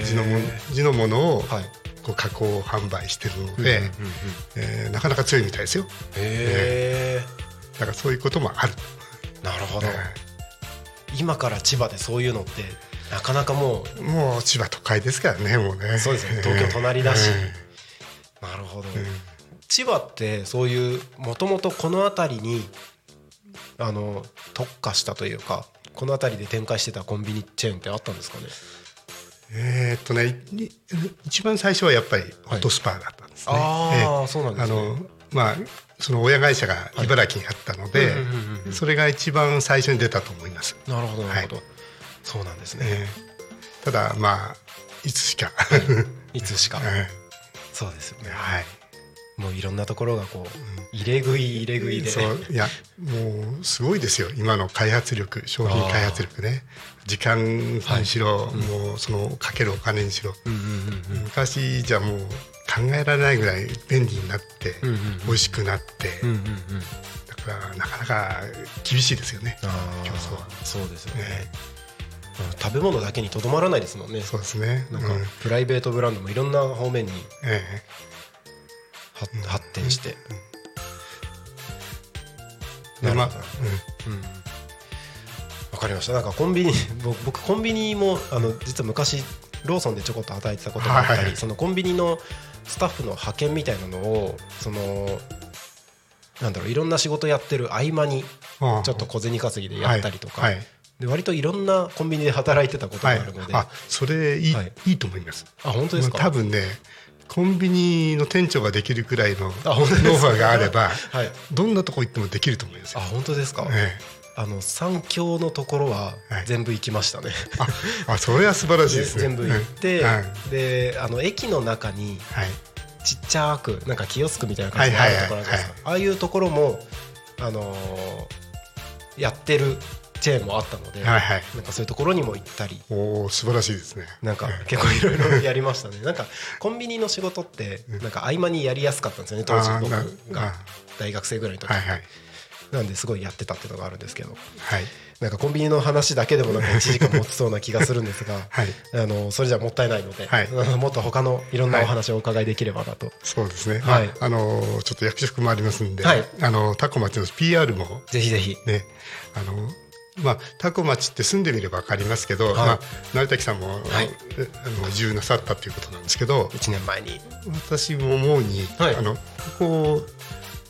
地のも地のものをはい。こう加工販売してるので、えーなかなか強いみたいですよ。へえだからそういうこともある、なるほど、はい今から千葉でそういうのってなかなかもうもう千葉都会ですからねもうね。そうですね。東京隣だし。えなるほど、千葉ってそういうもともとこの辺りにあの特化したというかこの辺りで展開してたコンビニチェーンってあったんですかね？えーっとねい一番最初はやっぱりホットスパーだったんですね、ああ、ええ。そうなんですね。あのまあその親会社が茨城にあったので、それが一番最初に出たと思います、なるほどなるほど、はそうなんですね、ええ。ただまあいつしか。いつしか、はい (laughs) そうですよね。はい。もういろんなところがこう入れ食い入れ食いで。そう。いやもうすごいですよ。今の開発力商品開発力ね。時間にしろ、もうそのかけるお金にしろ、昔じゃもう考えられないぐらい便利になって、うんうんうん。美味しくなって、うんうんうん。だからなかなか厳しいですよねあ競争は。あそうですよね、ね。うん食べ物だけにとどまらないですもんね。そうですね。なんかうん。プライベートブランドもいろんな方面にえは発展して、えでまあなるほど。うん。わかりました。なんかコンビニ (laughs) 僕僕コンビニもあの実は昔ローソンでちょこっと働いてたことがあったり、はいはい。そのコンビニのスタッフの派遣みたいなのをそのなんだろういろんな仕事やってる合間にうん。ちょっと小銭稼ぎでやったりとか、はい。はいで割といろんなコンビニで働いてたことがはいあるので、あそれいい,、はい。い、いと思います。あ本当ですか？多分ねコンビニの店長ができるくらいのノウハウがあればはい。どんなとこ行ってもできると思いますあよ、本当ですか、えあの三強のところははい。全部行きましたね、え、ああそれは素晴らしいですね。(laughs) 全部行って、であの駅の中にはい。ちっちゃくなんかキオスクみたいな感じであるところあああいうところもあのーやってるチェーンもあったので、はいはい。なんかそういうところにも行ったり。おお素晴らしいですね。なんかええ結構いろいろやりましたね。なんかコンビニの仕事ってなんか合間にやりやすかったんですよね当時僕が。あ大学生ぐらいの時、はいはいなんですごいやってたっていうのがあるんですけど。はい。なんかコンビニの話だけでもなんか1時間持ちそうな気がするんですが、はい。あのそれじゃもったいないので、はい。(laughs) もっと他のいろんなお話をお伺いできればなと、そうですね、はい。まあ、あのーちょっと役職もありますんで、はい。あのタコ町の PR も。ぜひぜひ。ね。あのまあ、タコ町って住んでみれば分かりますけど、い。まあ、成滝さんも、はい。えあの移住なさったということなんですけど1年前に。私も思うに、はい。あのここ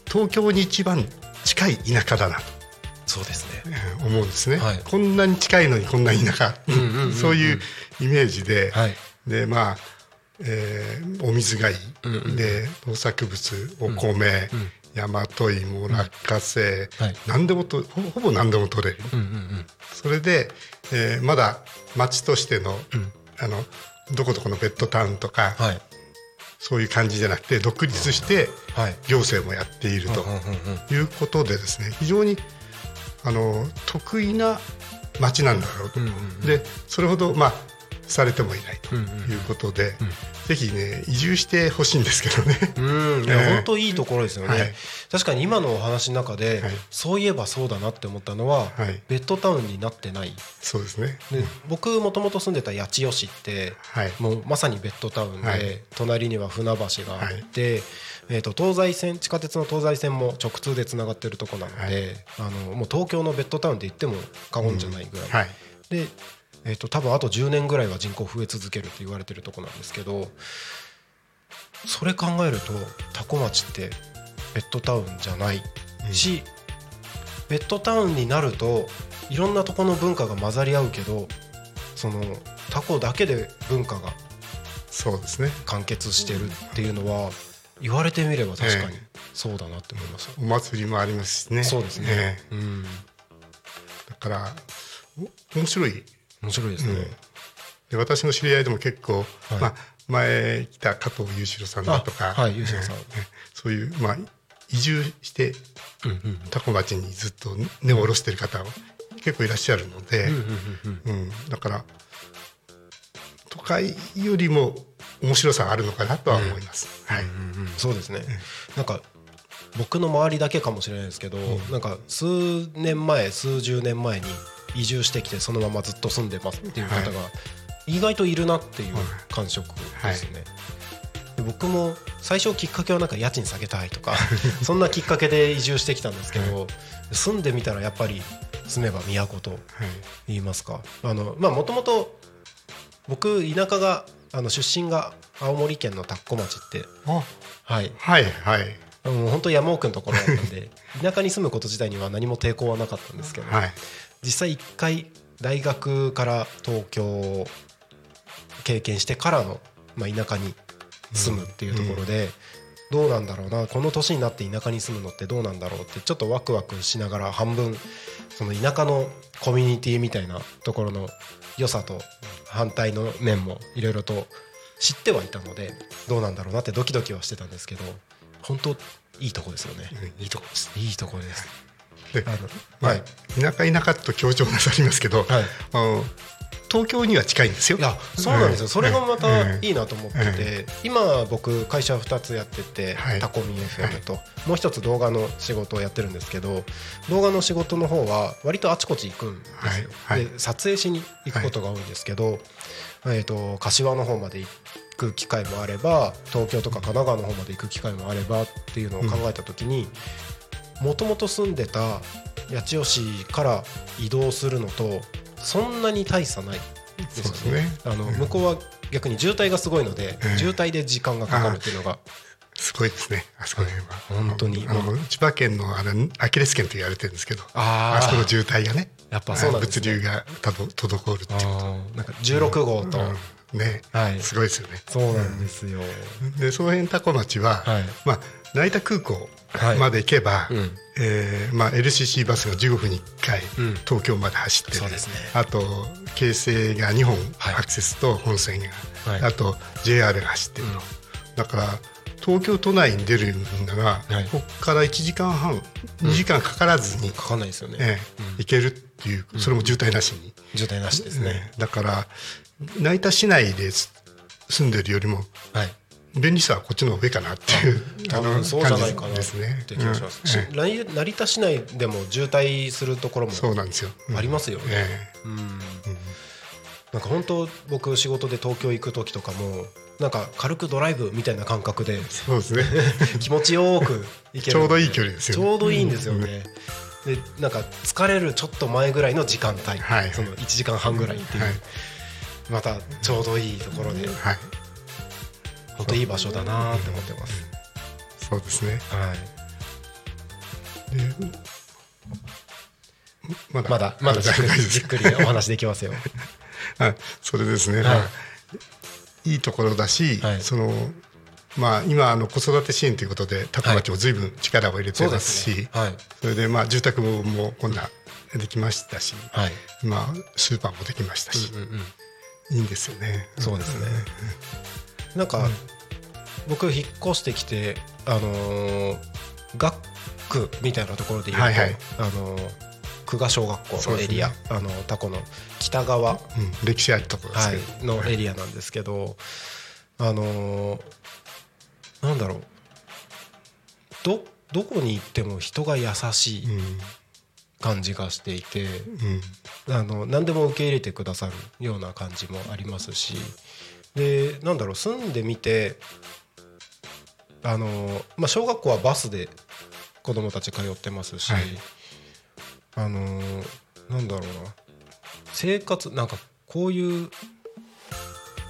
東京に一番近い田舎だなと。そうですね。えー思うんですね、はい。こんなに近いのにこんな田舎、んうんうん。そういうイメージで、はい。でまあ、えーお水がいい、うんうんで農作物お米、大和芋落花生、はい。何でもとほほぼ何でも取れる、うんうんうん。それで、えーまだ町としての,、あのどこどこのベッドタウンとか、はいそういう感じじゃなくて独立してはい。行政もやっているということでですね非常にあの得意な町なんだろうと、でそれほどまあされてもいないとうんうんいうことで、ぜひね移住してほしいんですけどね。うん。本当いいところですよね、はい。確かに今のお話の中で、はい。そういえばそうだなって思ったのは、はい。ベッドタウンになってない。そうですね。で僕もともと住んでた八千代市って、はい。もうまさにベッドタウンで、はい。隣には船橋があって、えー、と東西線地下鉄の東西線も直通でつながってるとこなので、あのもう東京のベッドタウンって言っても過言じゃないぐらい、はい。で、えー、と多分あと10年ぐらいは人口増え続けるって言われてるとこなんですけどそれ考えると多古町ってベッドタウンじゃないし、ベッドタウンになるといろんなとこの文化が混ざり合うけどそのタコだけで文化がそうですね。完結してるっていうのは言われてみれば確かにえそうだなって思いました、お祭りもありますしね。そうですねええうんだからお面白い。面白いですね、うん。で私の知り合いでも結構、はい。まあ前来た加藤裕次郎さんだとか、あはい裕次郎さん。ええそういうまあ移住して多古町にずっと根を下ろしてる方結構いらっしゃるので、うん、だから都会よりも面白さがあるのかなとは思います。はい、そうですね、なんか僕の周りだけかもしれないですけど、なんか数年前数十年前に移住してきてそのままずっと住んでますっていう方が意外といるなっていう感触ですね。で僕も最初きっかけはなんか家賃下げたいとか (laughs) そんなきっかけで移住してきたんですけど、住んでみたらやっぱり住めば都と言いますか。あのまあもともと僕田舎があの出身が青森県の田子町ってあはい。はいはい。もう本当山奥のところだったんで (laughs) 田舎に住むこと自体には何も抵抗はなかったんですけど、はい実際一回大学から東京を経験してからの、まあ、田舎に住むっていうところで、どうなんだろうなこの年になって田舎に住むのってどうなんだろうってちょっとワクワクしながら半分その田舎のコミュニティみたいなところの良さと反対の面もいろいろと知ってはいたのでどうなんだろうなってドキドキはしてたんですけど本当いいとこですよね。うんいいとこです。いいとこです。田舎田舎と強調なさりますけど、はい。あの東京には近いんですよ。いやそうなんですよ、うんそれがまたうんいいなと思ってて、今僕会社2つやってて、はい。タコミ FM と、もう一つ動画の仕事をやってるんですけど動画の仕事の方は割とあちこち行くんですよ、で撮影しに行くことが多いんですけど、えー、と柏の方まで行く機会もあれば東京とか神奈川の方まで行く機会もあればっていうのを考えた時にもともと住んでた八千代市から移動するのとそんなに大差ないですよそうですね。あの向こうは逆に渋滞がすごいので、うん渋滞で時間がかかるっていうのが。すごいですね。あそこら辺は。本当に。あの千葉県のあれアキレス腱と言われてるんですけど、あーあそこの渋滞がね、やっぱそうなんですね。物流がたど滞るっていう。こあーなんか16号と、と、うん。ね、はい。すごいですよね。そうなんですよ、でその辺タコ町は、はい。まあ成田空港はい。まで行けば、うん。えーまあ LCC バスが15分に1回、うん。東京まで走ってね。あと京成が2本はい。アクセスと本線が、はい。あと JR が走ってると、だから東京都内に出るんだが、はい。ここから1時間半2時間かからずに、かかんないですよね、ええ行けるっていうそれも渋滞なしに、渋滞なしですね、ねだから成田市内です住んでるよりもはい便利さはこっちの上かなっていう多分そうじゃないかなっ感じですね。て気がします、成成田市内でも渋滞するところもえそうなんですよ、うん。ありますよね。えうん。なんか本当僕仕事で東京行く時とかもなんか軽くドライブみたいな感覚でえそうですね。(laughs) 気持ちよく行ける。ちょうどいい距離ですよね。ちょうどいいんですよね、でなんか疲れるちょっと前ぐらいの時間帯、はいその1時間半ぐらいっていう、はい。またちょうどいいところで。はい本当いい場所だなって思ってます、そうですね。はい。でまだまだまだじっくりじっくりお話できますよ。あ (laughs) それですね、はい。まあいいところだし、はい。そのまあ今あの子育て支援ということで高町も随分力を入れてますし、すね。はい。それでまあ住宅も今度はできましたし、はい。まあスーパーもできましたし、うんうんいいんですよね。そうですねなんか、僕引っ越してきてあのー学区みたいなところで言うと、はいはい。あのー久我小学校のエリア、あのタコの北側、うん、歴史あるところですはけど、い、のエリアなんですけど、あのーなんだろう。どどこに行っても人が優しい感じがしていて、うんうん。あの何でも受け入れてくださるような感じもありますしでなんだろう住んでみてあの、まあ、小学校はバスで子供たち通ってますし、はい。あのなんだろうな生活なんかこういう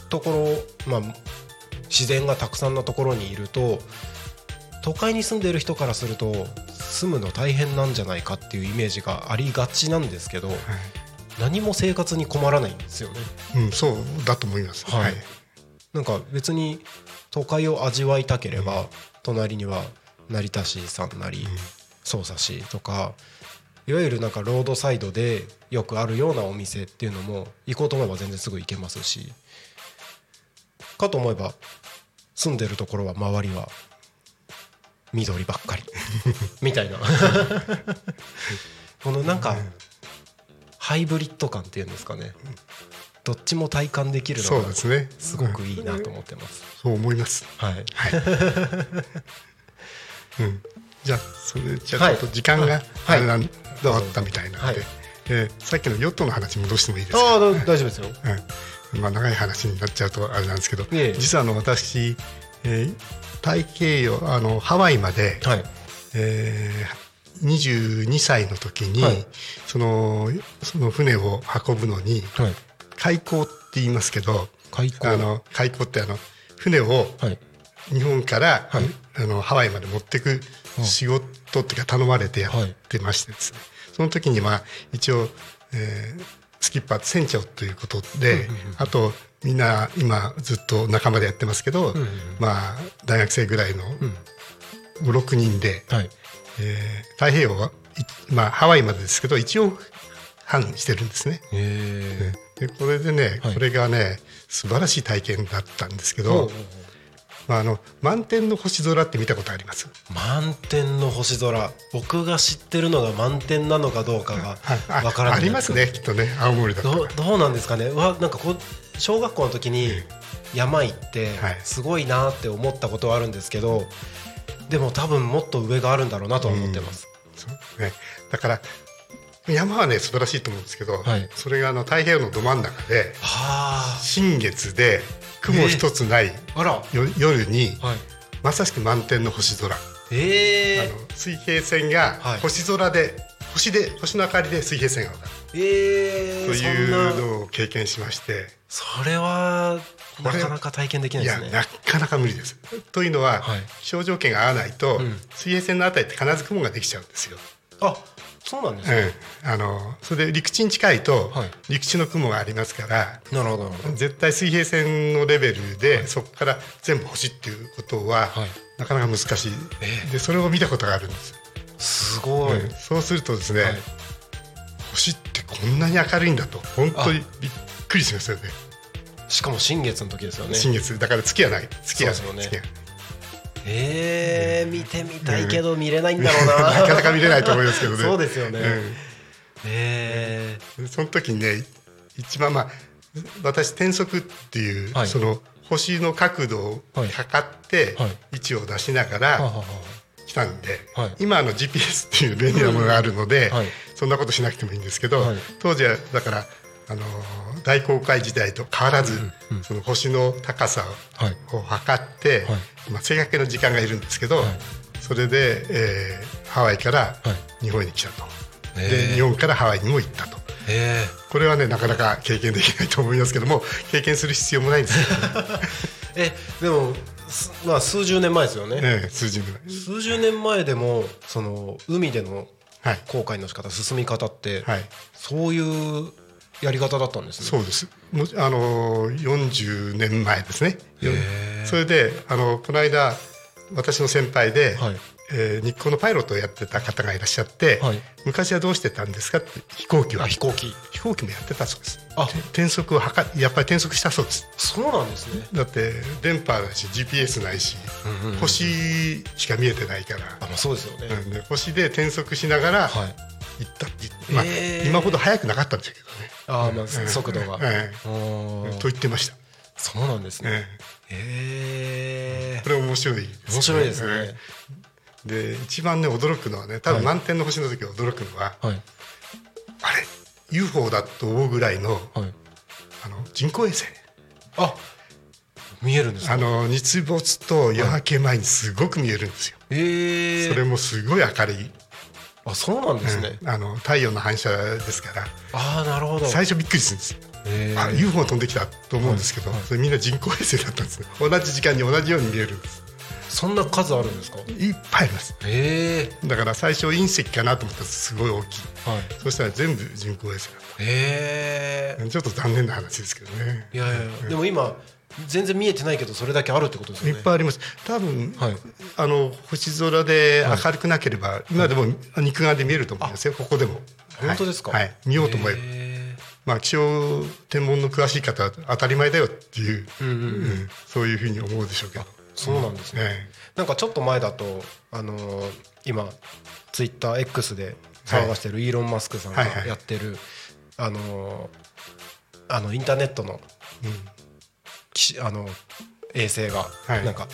ところ、まあ、自然がたくさんのところにいると都会に住んでる人からすると住むの大変なんじゃないかっていうイメージがありがちなんですけど、はい何も生活に困らないんですよね。うん、そうだと思います。はい。なんか別に都会を味わいたければ、隣には成田市さんなり匝瑳市とかいわゆるなんかロードサイドでよくあるようなお店っていうのも行こうと思えば全然すぐ行けますしかと思えば住んでるところは周りは緑ばっかり。(laughs) みたいな。(laughs) このなんかハイブリッド感っていうんですかね。どっちも体感できるそうのがですね。すごくいいなと思ってます、そう思います。はい。(laughs) うん、じゃあそれじゃちょっと時間がはい。あれだったみたいなので、はい。えーさっきのヨットの話戻してもいいですか、ああど大丈夫ですよ。うん。まあ、長い話になっちゃうとあれなんですけど、いえ。実はあの私、えー太平洋あのハワイまで、はい。えー22歳の時に、はい。そのその船を運ぶのにはい。開港って言いますけど開港？あの開港ってあの船をはい。日本から、はい。あのハワイまで持ってく仕事っていうか頼まれてやってましてですね、その時にまあ一応、えースキッパー船長ということで、あとみんな今ずっと仲間でやってますけど、まあ大学生ぐらいの56人で、はいえー太平洋はいまあハワイまでですけど一応半してるんですね。へでこれでね、はい。これがね素晴らしい体験だったんですけえど、まあ、あの満天の星空って見たことあります？満天の星空。僕が知ってるのが満天なのかどうかがあわからない。ありますねきっとね青森だったらどうどうなんですかね？うわなんかこう小学校の時に山行ってはい。すごいなって思ったことはあるんですけどでも多分もっと上があるんだろうなとは思ってます、そうね、だから山はね素晴らしいと思うんですけど、はい。それがあの太平洋のど真ん中ではあ。新月で雲一つないあら。よ夜にはい。まさしく満天の星空、ええあの水平線がはい。星空で、星で星の明かりで水平線が分かる。ええというな。のを経験しましてそれはなかなか体験できないいですね。やなかなか無理です。というのは、はい。気象条件が合わないと、ん。水平線のあたりって必ず雲ができちゃうんですよ。あそうなんですね、うん、あのそれで陸地に近いと、はい。陸地の雲がありますからなるほど絶対水平線のレベルで、そこから全部星っていうことは、はい。なかなか難しい、えでそれを見たことがあるんです、すごい、うん。そうするとですね、はい。星ってこんなに明るいんだと本当にびっくりしますよね。しかも新月の時ですよね。新月。だから月はない。月はない。ね。月は。えー、見てみたいけど見れないんだろうな、(laughs) なかなか見れないと思いますけどね。(laughs) そうですよね、うん。えでその時にね一番まあ私転速っていう、はい。その星の角度をはい測ってはい。位置を出しながら来たんで、はい。今あの GPS っていう便利なものがあるので、はい。そんなことしなくてもいいんですけど、はい。当時はだからあの大航海時代と変わらず、その星の高さはい。を測って、はい。まあ、正確な時間がいるんですけど、はい。それで、えーハワイからはい。日本に来たと、へー。で日本からハワイにも行ったと。えこれはねなかなか経験できないと思いますけども経験する必要もないんですよ、(laughs) ー、えでもすまあ数十年前ですよね、ね、数字ぐらい数十年前でもその海でのはい、航海の仕方進み方って、はい、そういうやり方だったんですね。そうです。もうあの40年前ですね。それであのこの間私の先輩で、はい。えー日光のパイロットをやってた方がいらっしゃって、はい。昔はどうしてたんですかって飛行機は。あ飛行機。飛行機もやってたそうです。あて転速をはかやっぱり転速したそうです。そうなんですね。だって電波ないし GPS ないし、うんうん星しか見えてないから。あ、まあ、そうですよね、うん。で星で転速しながらはい。行ったって、まあえー。今ほど速くなかったんですけどねあーまあ速度が、えあー。と言ってました、そうなんですね。へえ。ええこれ面白いですね。面白いですね、ええ。で一番ね驚くのはね多分満天の星の時驚くのは、はい。あれ UFO だと思うぐらいのはい。あの人工衛星。あ見えるんですか？あの日没と夜明け前にすごく見えるんですよ、ええそれもすごい明るい、あそうなんですね、うん。あの太陽の反射ですから。ああなるほど。最初びっくりするんです。えあ UFO が飛んできたと思うんですけど、はい。はいそれみんな人工衛星だったんですね。同じ時間に同じように見えるんです。そんな数あるんですか？いっぱいあります。ええだから最初隕石かなと思ったらすごい大きい。はい。そしたら全部人工衛星だっええたちょっと残念な話ですけどね。いやいやいやでも今全然見えてないけどそれだけあるってことですね。っぱいあります。多分、はい。あの星空で明るくなければ、今でも肉眼で見えると思いますよ。ここでも。本当ですか？はい、はい見ようと思えば、えまあ気象天文の詳しい方は当たり前だよっていう、えうんうんうん。うん。そういうふうに思うでしょうけど。そうなんですね、えなんかちょっと前だとあのー今ツイッター X で騒がしてるイーロン・マスクさんがはいはい。やってるあのーあのインターネットのえうん。きあの衛星がはい。なんか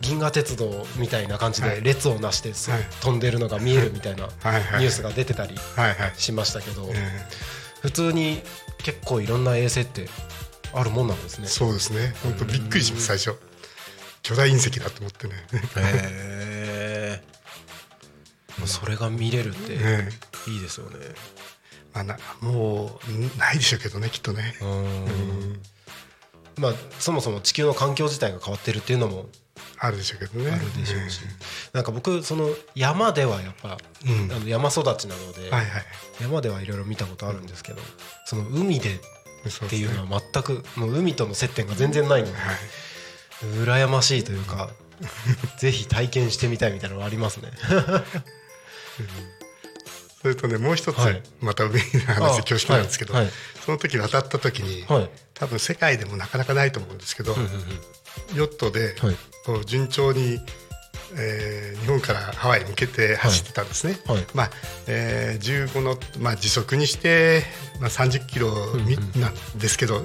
銀河鉄道みたいな感じではい。列をなしてすはい。飛んでるのが見えるみたいなニュースが出てたりしましたけどえ普通に結構いろんな衛星ってあるもんなんですね。え。そうですね。本当びっくりします最初。巨大隕石だと思ってね。へえ。(laughs) それが見れるってええ。いいですよね。まあなもうないでしょうけどねきっとね。うんまあそもそも地球の環境自体が変わってるっていうのもあるでしょうけどね。あるでしょうし、なんか僕その山ではやっぱ、うん。あの山育ちなので、はいはい山ではいろいろ見たことあるんですけど、その海でっていうのは全くもう海との接点が全然ないので、はい。羨ましいというか (laughs) ぜひ体験してみたいみたいなのがありますね。(laughs) それとねもう一つはい。また海の話で恐縮なんですけど、はいはい。その時渡った時に、はい。多分世界でもなかなかないと思うんですけど、ヨットではい。こう順調に、えー日本からハワイに向けて走ってたんですね。まあえー15の、まあ、時速にして、まあ、30キロみなんですけど、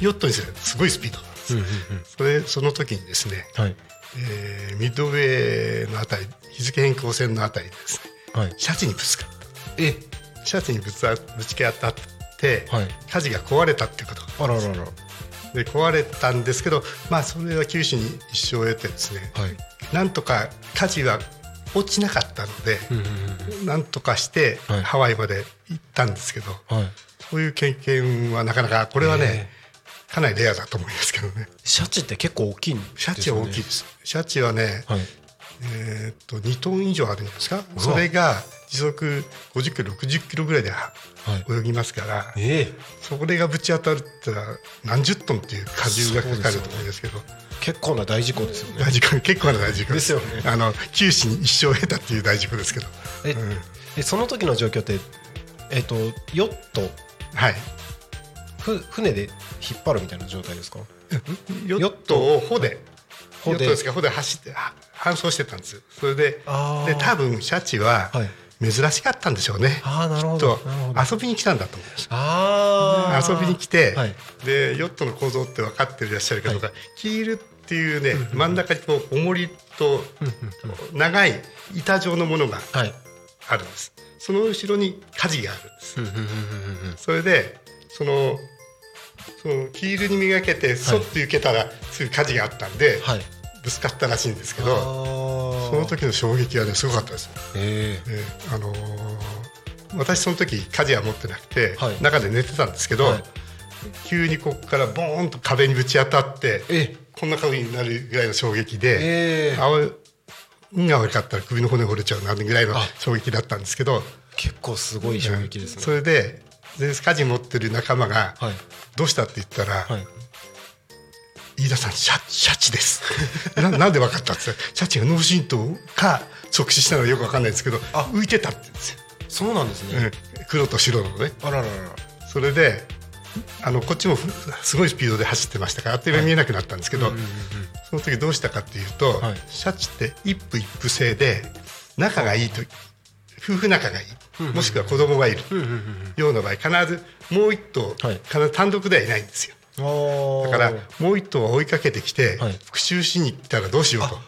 ヨットにすればすごいスピードなんです。それその時にですね、はい。えーミッドウェーのあたり日付変更線のあたりでですねはい。シャチにぶつかっえたシャチにぶつかぶち当たって、はい火事が壊れたっていうこと？あららら。で壊れたんですけどまあそれは九死に一生を得てですね、はい。なんとか火事は落ちなかったので、なんとかしてはいハワイまで行ったんですけど、はい。そういう経験はなかなかこれはね、えかなりレアだと思いますけどねシャチって結構大きいんですよね。シャチは大きいですシャチはね、はい。えーっと2トン以上あるんですか？わそれが時速50キロ60キロぐらいでははい。泳ぎますから、ええ。それがぶち当たるってのは何十トンっていう荷重がかかると思うんですけど結構な大事故ですよね。大事故結構な大事故です。よね。あの九死に一生を得たっていう大事故ですけど、え、えその時の状況ってえっ、とヨット。はい。ふ船で引っ張るみたいな状態ですか？ヨットを帆で。ヨットですか？帆で走っては搬送してたんです。それでで多分シャチははい珍しかったんでしょうね、ああなるほど。遊びに来たんだと思います。ああ遊びに来て、はい。でヨットの構造って分かっていらっしゃるかどうか、キールっていうね、真ん中にこう重りと長い板状のものがはい。あるんです。その後ろに舵があるんです、それでそのそのキールにめがけてそっと行けたらすぐ舵があったんで、はい。ぶつかったらしいんですけあどーその時の衝撃はねすごかったです、ええーあのー私その時舵は持ってなくて、はい。中で寝てたんですけど、はい。急にここからボーンと壁にぶち当たってえ。こんな風になるぐらいの衝撃で、ええあ運が悪かったら首の骨折れちゃうなぐらいのあ。衝撃だったんですけど結構すごい衝撃ですね。それでで舵持ってる仲間がはい「どうした?」って言ったら「はい。飯田さんシャシャチです。(laughs) ななんで分かったってシャチが脳震盪か即死したのかよく分かんないんですけどあ。浮いてたって言うんですよ、そうなんですね。うん。黒と白のね。あらららら。それであのこっちもふすごいスピードで走ってましたからあっという間に見えなくなったんですけど、その時どうしたかっていうと、はい。シャチって一夫一夫制で仲がいいと夫婦仲がいい。もしくは子供がいる。ような場合必ずもう一頭、はい。必ず単独ではいないんですよだだからもう一頭は追いかけてきて、はい。復讐しに行ったらどうしようと。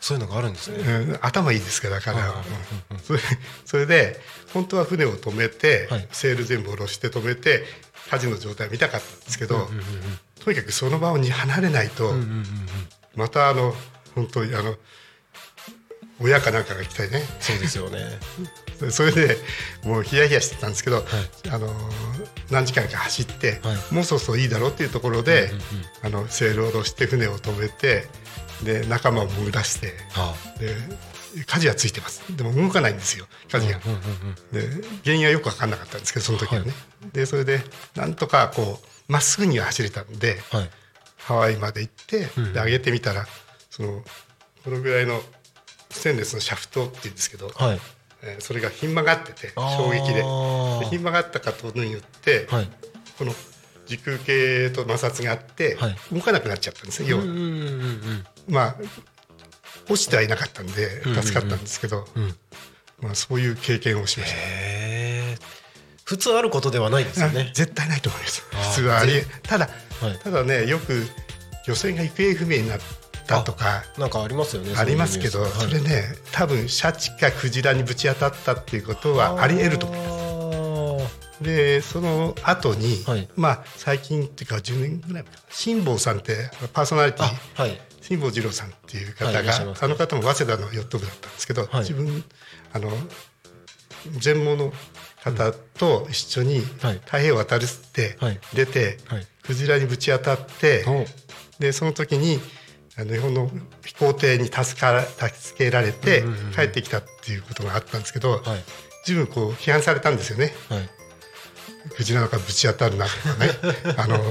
そういうのがあるんですね。うん頭いいですから。彼は、それそれで本当は船を止めて、はい。セール全部下ろして止めて火事の状態を見たかったんですけど、とにかくその場を離れないと、またあの本当にあの親かなんかが来たりね。そうですよね。それでもうヒヤヒヤしてたんですけど、あの何時間か走って、はいもうそろそろいいだろうっていうところで、あのセールを下ろして船を止めてで仲間を潜らして。はで舵はついてますでも動かないんですよ舵が、で原因はよく分かんなかったんですけどその時はね、でそれでなんとかこうまっすぐには走れたんであ。はい。ハワイまで行って、で上げてみたらそのこのぐらいのステンレスのシャフトっていうんですけど、はい。えーそれがひん曲がってて衝撃で。でひん曲がったことによって、はい。この時空系と摩擦があって、はい。動かなくなっちゃったんですね要は、まあ落ちてはいなかったんで助かったんですけど、うん。まあ、そういう経験をしました、普通あることではないですよね。あ絶対ないと思います。普通はありえただはい。ただねよく女性が行方不明になったとか。なんかありますよねありますけどそれね多分シャチかクジラにぶち当たったっていうことはいはありえると思います。でその後に、はい。まあ最近っていうか10年ぐらい辛坊さんってパーソナリティ。あはい。辛坊治郎さんっていう方が、はいあの方も早稲田のヨット部だったんですけど、はい。自分あの全盲の方と一緒にはい。太平洋を渡るってはい。出て、はい。クジラにぶち当たって、お。でその時に日本の飛行艇に助から助けられて帰ってきたっていうことがあったんですけど、はい。自分こう批判されたんですよね。はい。クジラなんかぶち当たるなとかね。(laughs) あの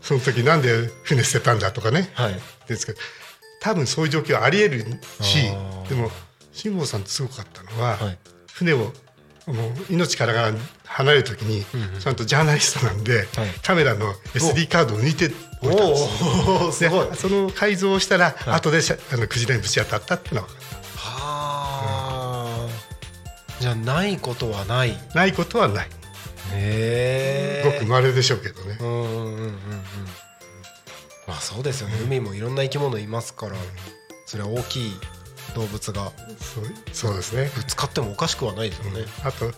その時なんで船捨てたんだとかね。はい。ですけど多分そういう状況はありえるしでも辛坊さんすごかったのは、はい。船をもう命からが離れる時に、うんうん。ちゃんとジャーナリストなんで、はい。カメラの SD カードを抜いておいたんですよ。でその改造をしたら、い。後であのクジラにぶち当たったっていうの。ははあじゃあないことはない。ないことはない。えごく稀でしょうけどね、うんうんうんうんうん。まあそうですよね。海もいろんな生き物いますからそれは大きい動物が。そう。そうですね。ぶつかってもおかしくはないですよね。あと、うん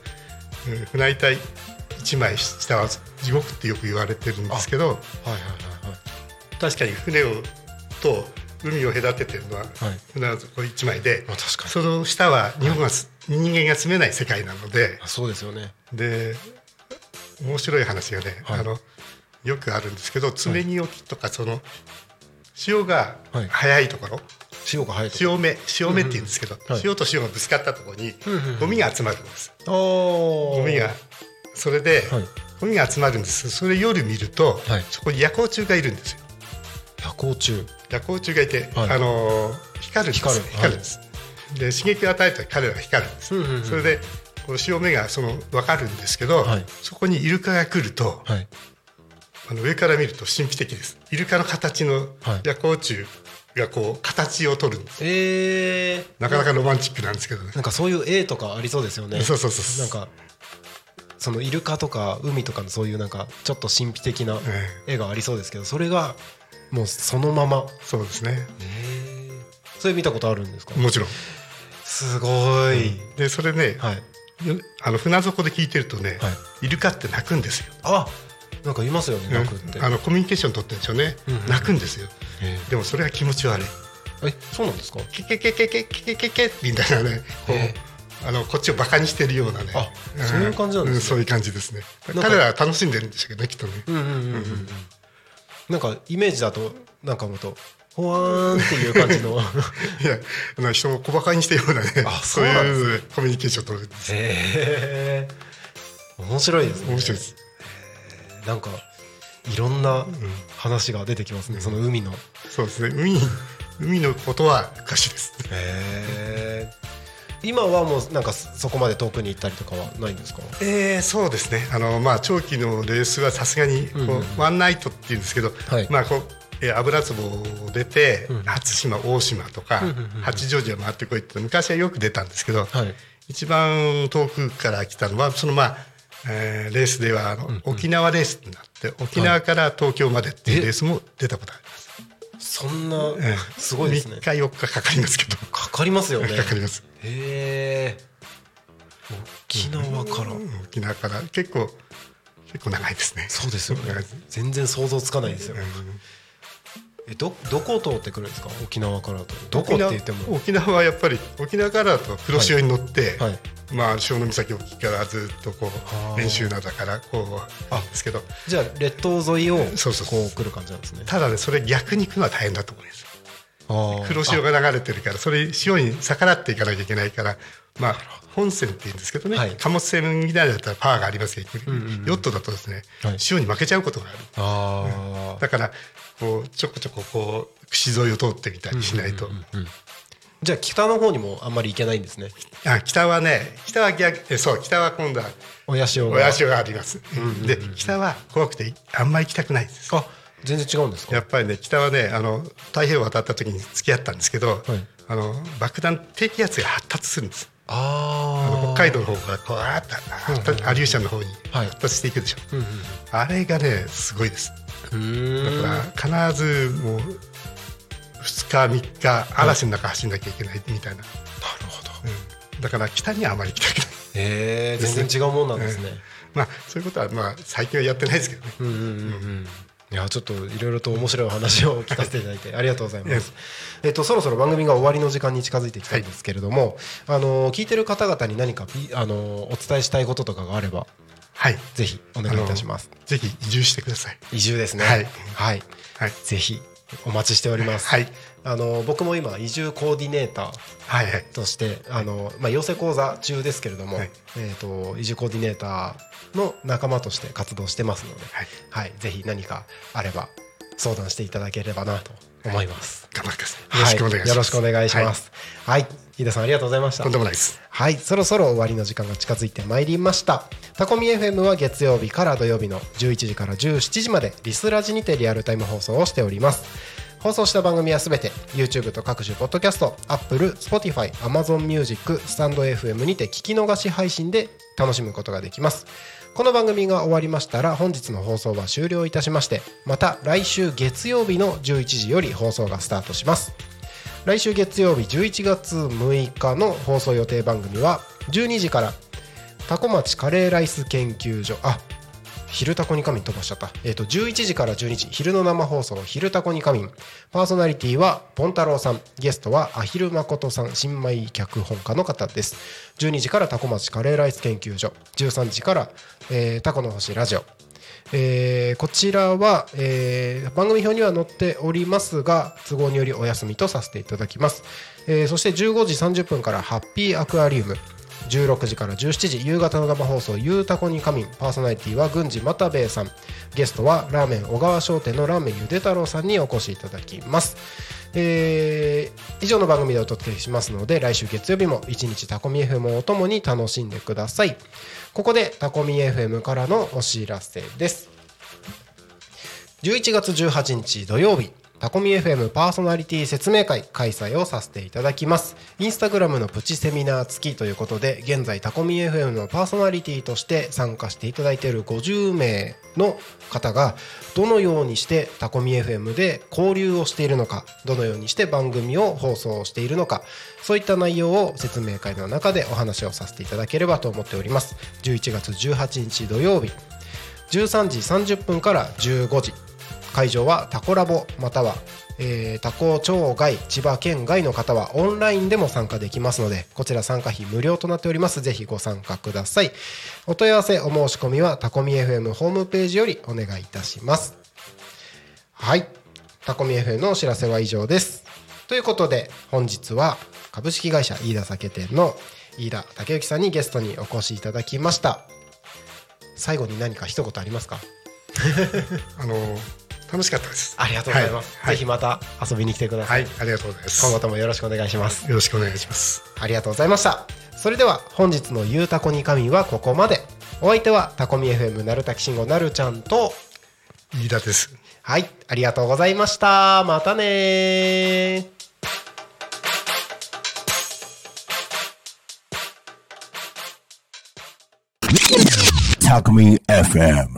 船板一枚下は地獄ってよく言われてるんですけどはいはいはい確かに船をと海を隔ててるのは、はい。はい船はこれ一枚でまあ確かに。その下は日本がす、人間が住めない世界なのであそうですよね。で面白い話がね、はい。あのよくあるんですけど爪に沖とかその潮がはい。速いところ、潮が入る潮目潮目って言うんですけど、はい。潮と潮がぶつかったところにうんうんゴミが集まるんです。おゴミが。それで、はい。ゴミが集まるんです。それ夜見ると、はい。そこに夜光虫がいるんですよ。夜光虫夜光虫がいて、はい。あのー光るんです。光る。光るんです、で刺激を与えたら彼らが光るんです、うんうんうん。それでこの潮目がその分かるんですけど、はい。そこにイルカが来るとはい。あの上から見ると神秘的です。イルカの形のはい。夜光虫がこう形を取るんです。えー、なかなかロマンチックなんですけどね。なんかそういう絵とかありそうですよね。そうそうそうなんかそのイルカとか海とかのそういうなんかちょっと神秘的なえ絵がありそうですけどそれがもうそのまま。えそうですね。それ見たことあるんですか？もちろん。すごい、でそれね、はい。よあの船底で聞いてるとね、はイルカって鳴くんですよ。あなんかいますよね泣くって、あのコミュニケーション取ってるんでしょうね、うんうん。泣くんですよ。えでもそれが気持ち悪い。えそうなんですか？ケケケケケケケケケみたいなねこう、えあのこっちをバカにしてるようなねあそういう感じなんですねそういう感じですね彼らは楽しんでるんでしょうけどねきっとね、うんうんうんうんうんなんかイメージだとなんかもっとほわーんっていう感じのいやあの人を小バカにしてるようなねあそそういうコミュニケーションを取るんですへえ面白いですね面白いです、なんかいろんな話が出てきますね、その海の。へそうですね。海海のことは歌詞です。え今はもうなんかそこまで遠くに行ったりとかはないんですか？えー、そうですね。あの、まあ、長期のレースはさすがにこう、うん。うんワンナイトっていうんですけど、はい。まあこうえー油壺を出て、うん。初島大島とか、うんうんうんうん。八丈島回ってこいって昔はよく出たんですけど、はい。一番遠くから来たのはそのまあ、えーレースではあの、沖縄レースになって沖縄から東京までっていうレースも出たことあります。そんなええ。すごいですね。3日4日かかりますけど。かかりますよね。(laughs) かかります。へえ沖縄から。沖縄から。結構結構長いですね。そうですよね。全然想像つかないですよ。うんえどどこを通ってくるんですか？沖縄からと。どこって言っても。沖縄はやっぱり沖縄からだと黒潮に乗って、はい。まあ潮岬沖からずっとこはあう練習なだからこうあですけど。じゃあ列島沿いをこう来る感じなんですね。ただねそれ逆に行くのは大変だと思います黒潮が流れてるからそれ潮に逆らっていかなきゃいけないからまあ本線って言うんですけどね、はい。貨物船みたいだったらパワーがありますけど、んうんうん。ヨットだとですね、はい。潮に負けちゃうことがある。あー。だからこうちょこちょここう串沿いを通ってみたりしないと、うんうんうんじゃあ北の方にもあんまり行けないんですね。あ北はね北は逆えそう北は今度は親潮が。親潮があります、で北は怖くてあんまり行きたくないです。あ全然違うんですか？やっぱりね北はねあの太平洋を渡った時に付き合ったんですけど、あの爆弾低気圧が発達するんです。ああの北海道の方がこうあったアリューシャンの方にはい。発達していくでしょ、あれがねすごいです。だから必ずもう2日3日嵐の中走んなきゃいけないみたいな、なるほど。うん。だから北にはあまり行きたくない。へえ全然違うもんなんですね、まあそういうことはまあ最近はやってないですけどね、うんうんうん。うんいやちょっといろいろと面白いお話を聞かせていただいて (laughs) ありがとうございます。えっとそろそろ番組が終わりの時間に近づいてきたんですけれども、あの聞いてる方々に何かピあのお伝えしたいこととかがあればはいぜひお願いいたします。ぜひ移住してください移住ですね。はいはい。はいぜひお待ちしております。はいあの僕も今移住コーディネーターはいはいとしてあの、まあ、養成講座中ですけれども、はいえー、と移住コーディネーターの仲間として活動してますので、はいはい、ぜひ何かあれば相談していただければなと思います。頑張ってくださいよろしくお願いします、はいよろしくお願いします。はい、飯田さんありがとうございましたとん。でもないですはい、そろそろ終わりの時間が近づいてまいりました。タコミ FM は月曜日から土曜日の11時から17時までリスラジにてリアルタイム放送をしております。放送した番組はすべて YouTube と各種ポッドキャスト、Apple、Spotify、Amazon Music、スタンド FM にて聞き逃し配信で楽しむことができます。この番組が終わりましたら本日の放送は終了いたしましてまた来週月曜日の11時より放送がスタートします。来週月曜日11月6日の放送予定番組は12時からタコ町カレーライス研究所あ昼タコに仮眠飛ばしちゃった、えー、と11時から12時昼の生放送昼タコに仮眠パーソナリティはポン太郎さん。ゲストはアヒル誠さん。新米脚本家の方です。12時からタコ町カレーライス研究所。13時から、えータコの星ラジオ。えーこちらは、えー番組表には載っておりますが都合によりお休みとさせていただきます、えーそして15時30分からハッピーアクアリウム。16時から17時夕方の生放送「ゆうたこに仮眠」パーソナリティは郡司又兵衛さん。ゲストはラーメン小川商店のラーメンゆで太郎さんにお越しいただきます。えー以上の番組でお届けしますので来週月曜日も一日タコミ FM をおともに楽しんでください。ここでタコミ FM からのお知らせです。11月18日土曜日。タコミ FM パーソナリティ説明会開催をさせていただきます。インスタグラムのプチセミナー付きということで現在タコミ FM のパーソナリティとして参加していただいている50名の方がどのようにしてタコミ FM で交流をしているのかどのようにして番組を放送しているのかそういった内容を説明会の中でお話をさせていただければと思っております。11月18日土曜日13時30分から15時会場はタコラボまたは、えー、タコ町外千葉県外の方はオンラインでも参加できますのでこちら参加費無料となっております。ぜひご参加ください。お問い合わせお申し込みはタコミ FM ホームページよりお願いいたします。はい。タコミ FM のお知らせは以上です。ということで本日は株式会社飯田酒店の飯田武之さんにゲストにお越しいただきました。最後に何か一言ありますか？(laughs) あの楽しかったです。ありがとうございます、はい。ぜひまた遊びに来てくださ、はい。い、ありがとうございます。今後ともよろしくお願いします。よろしくお願いします。ありがとうございました。それでは本日のゆうたこに神はここまで。お相手はタコミ FM なるたきしんごなるちゃんと。飯田です。はい。ありがとうございました。またねー。Talk Me FM.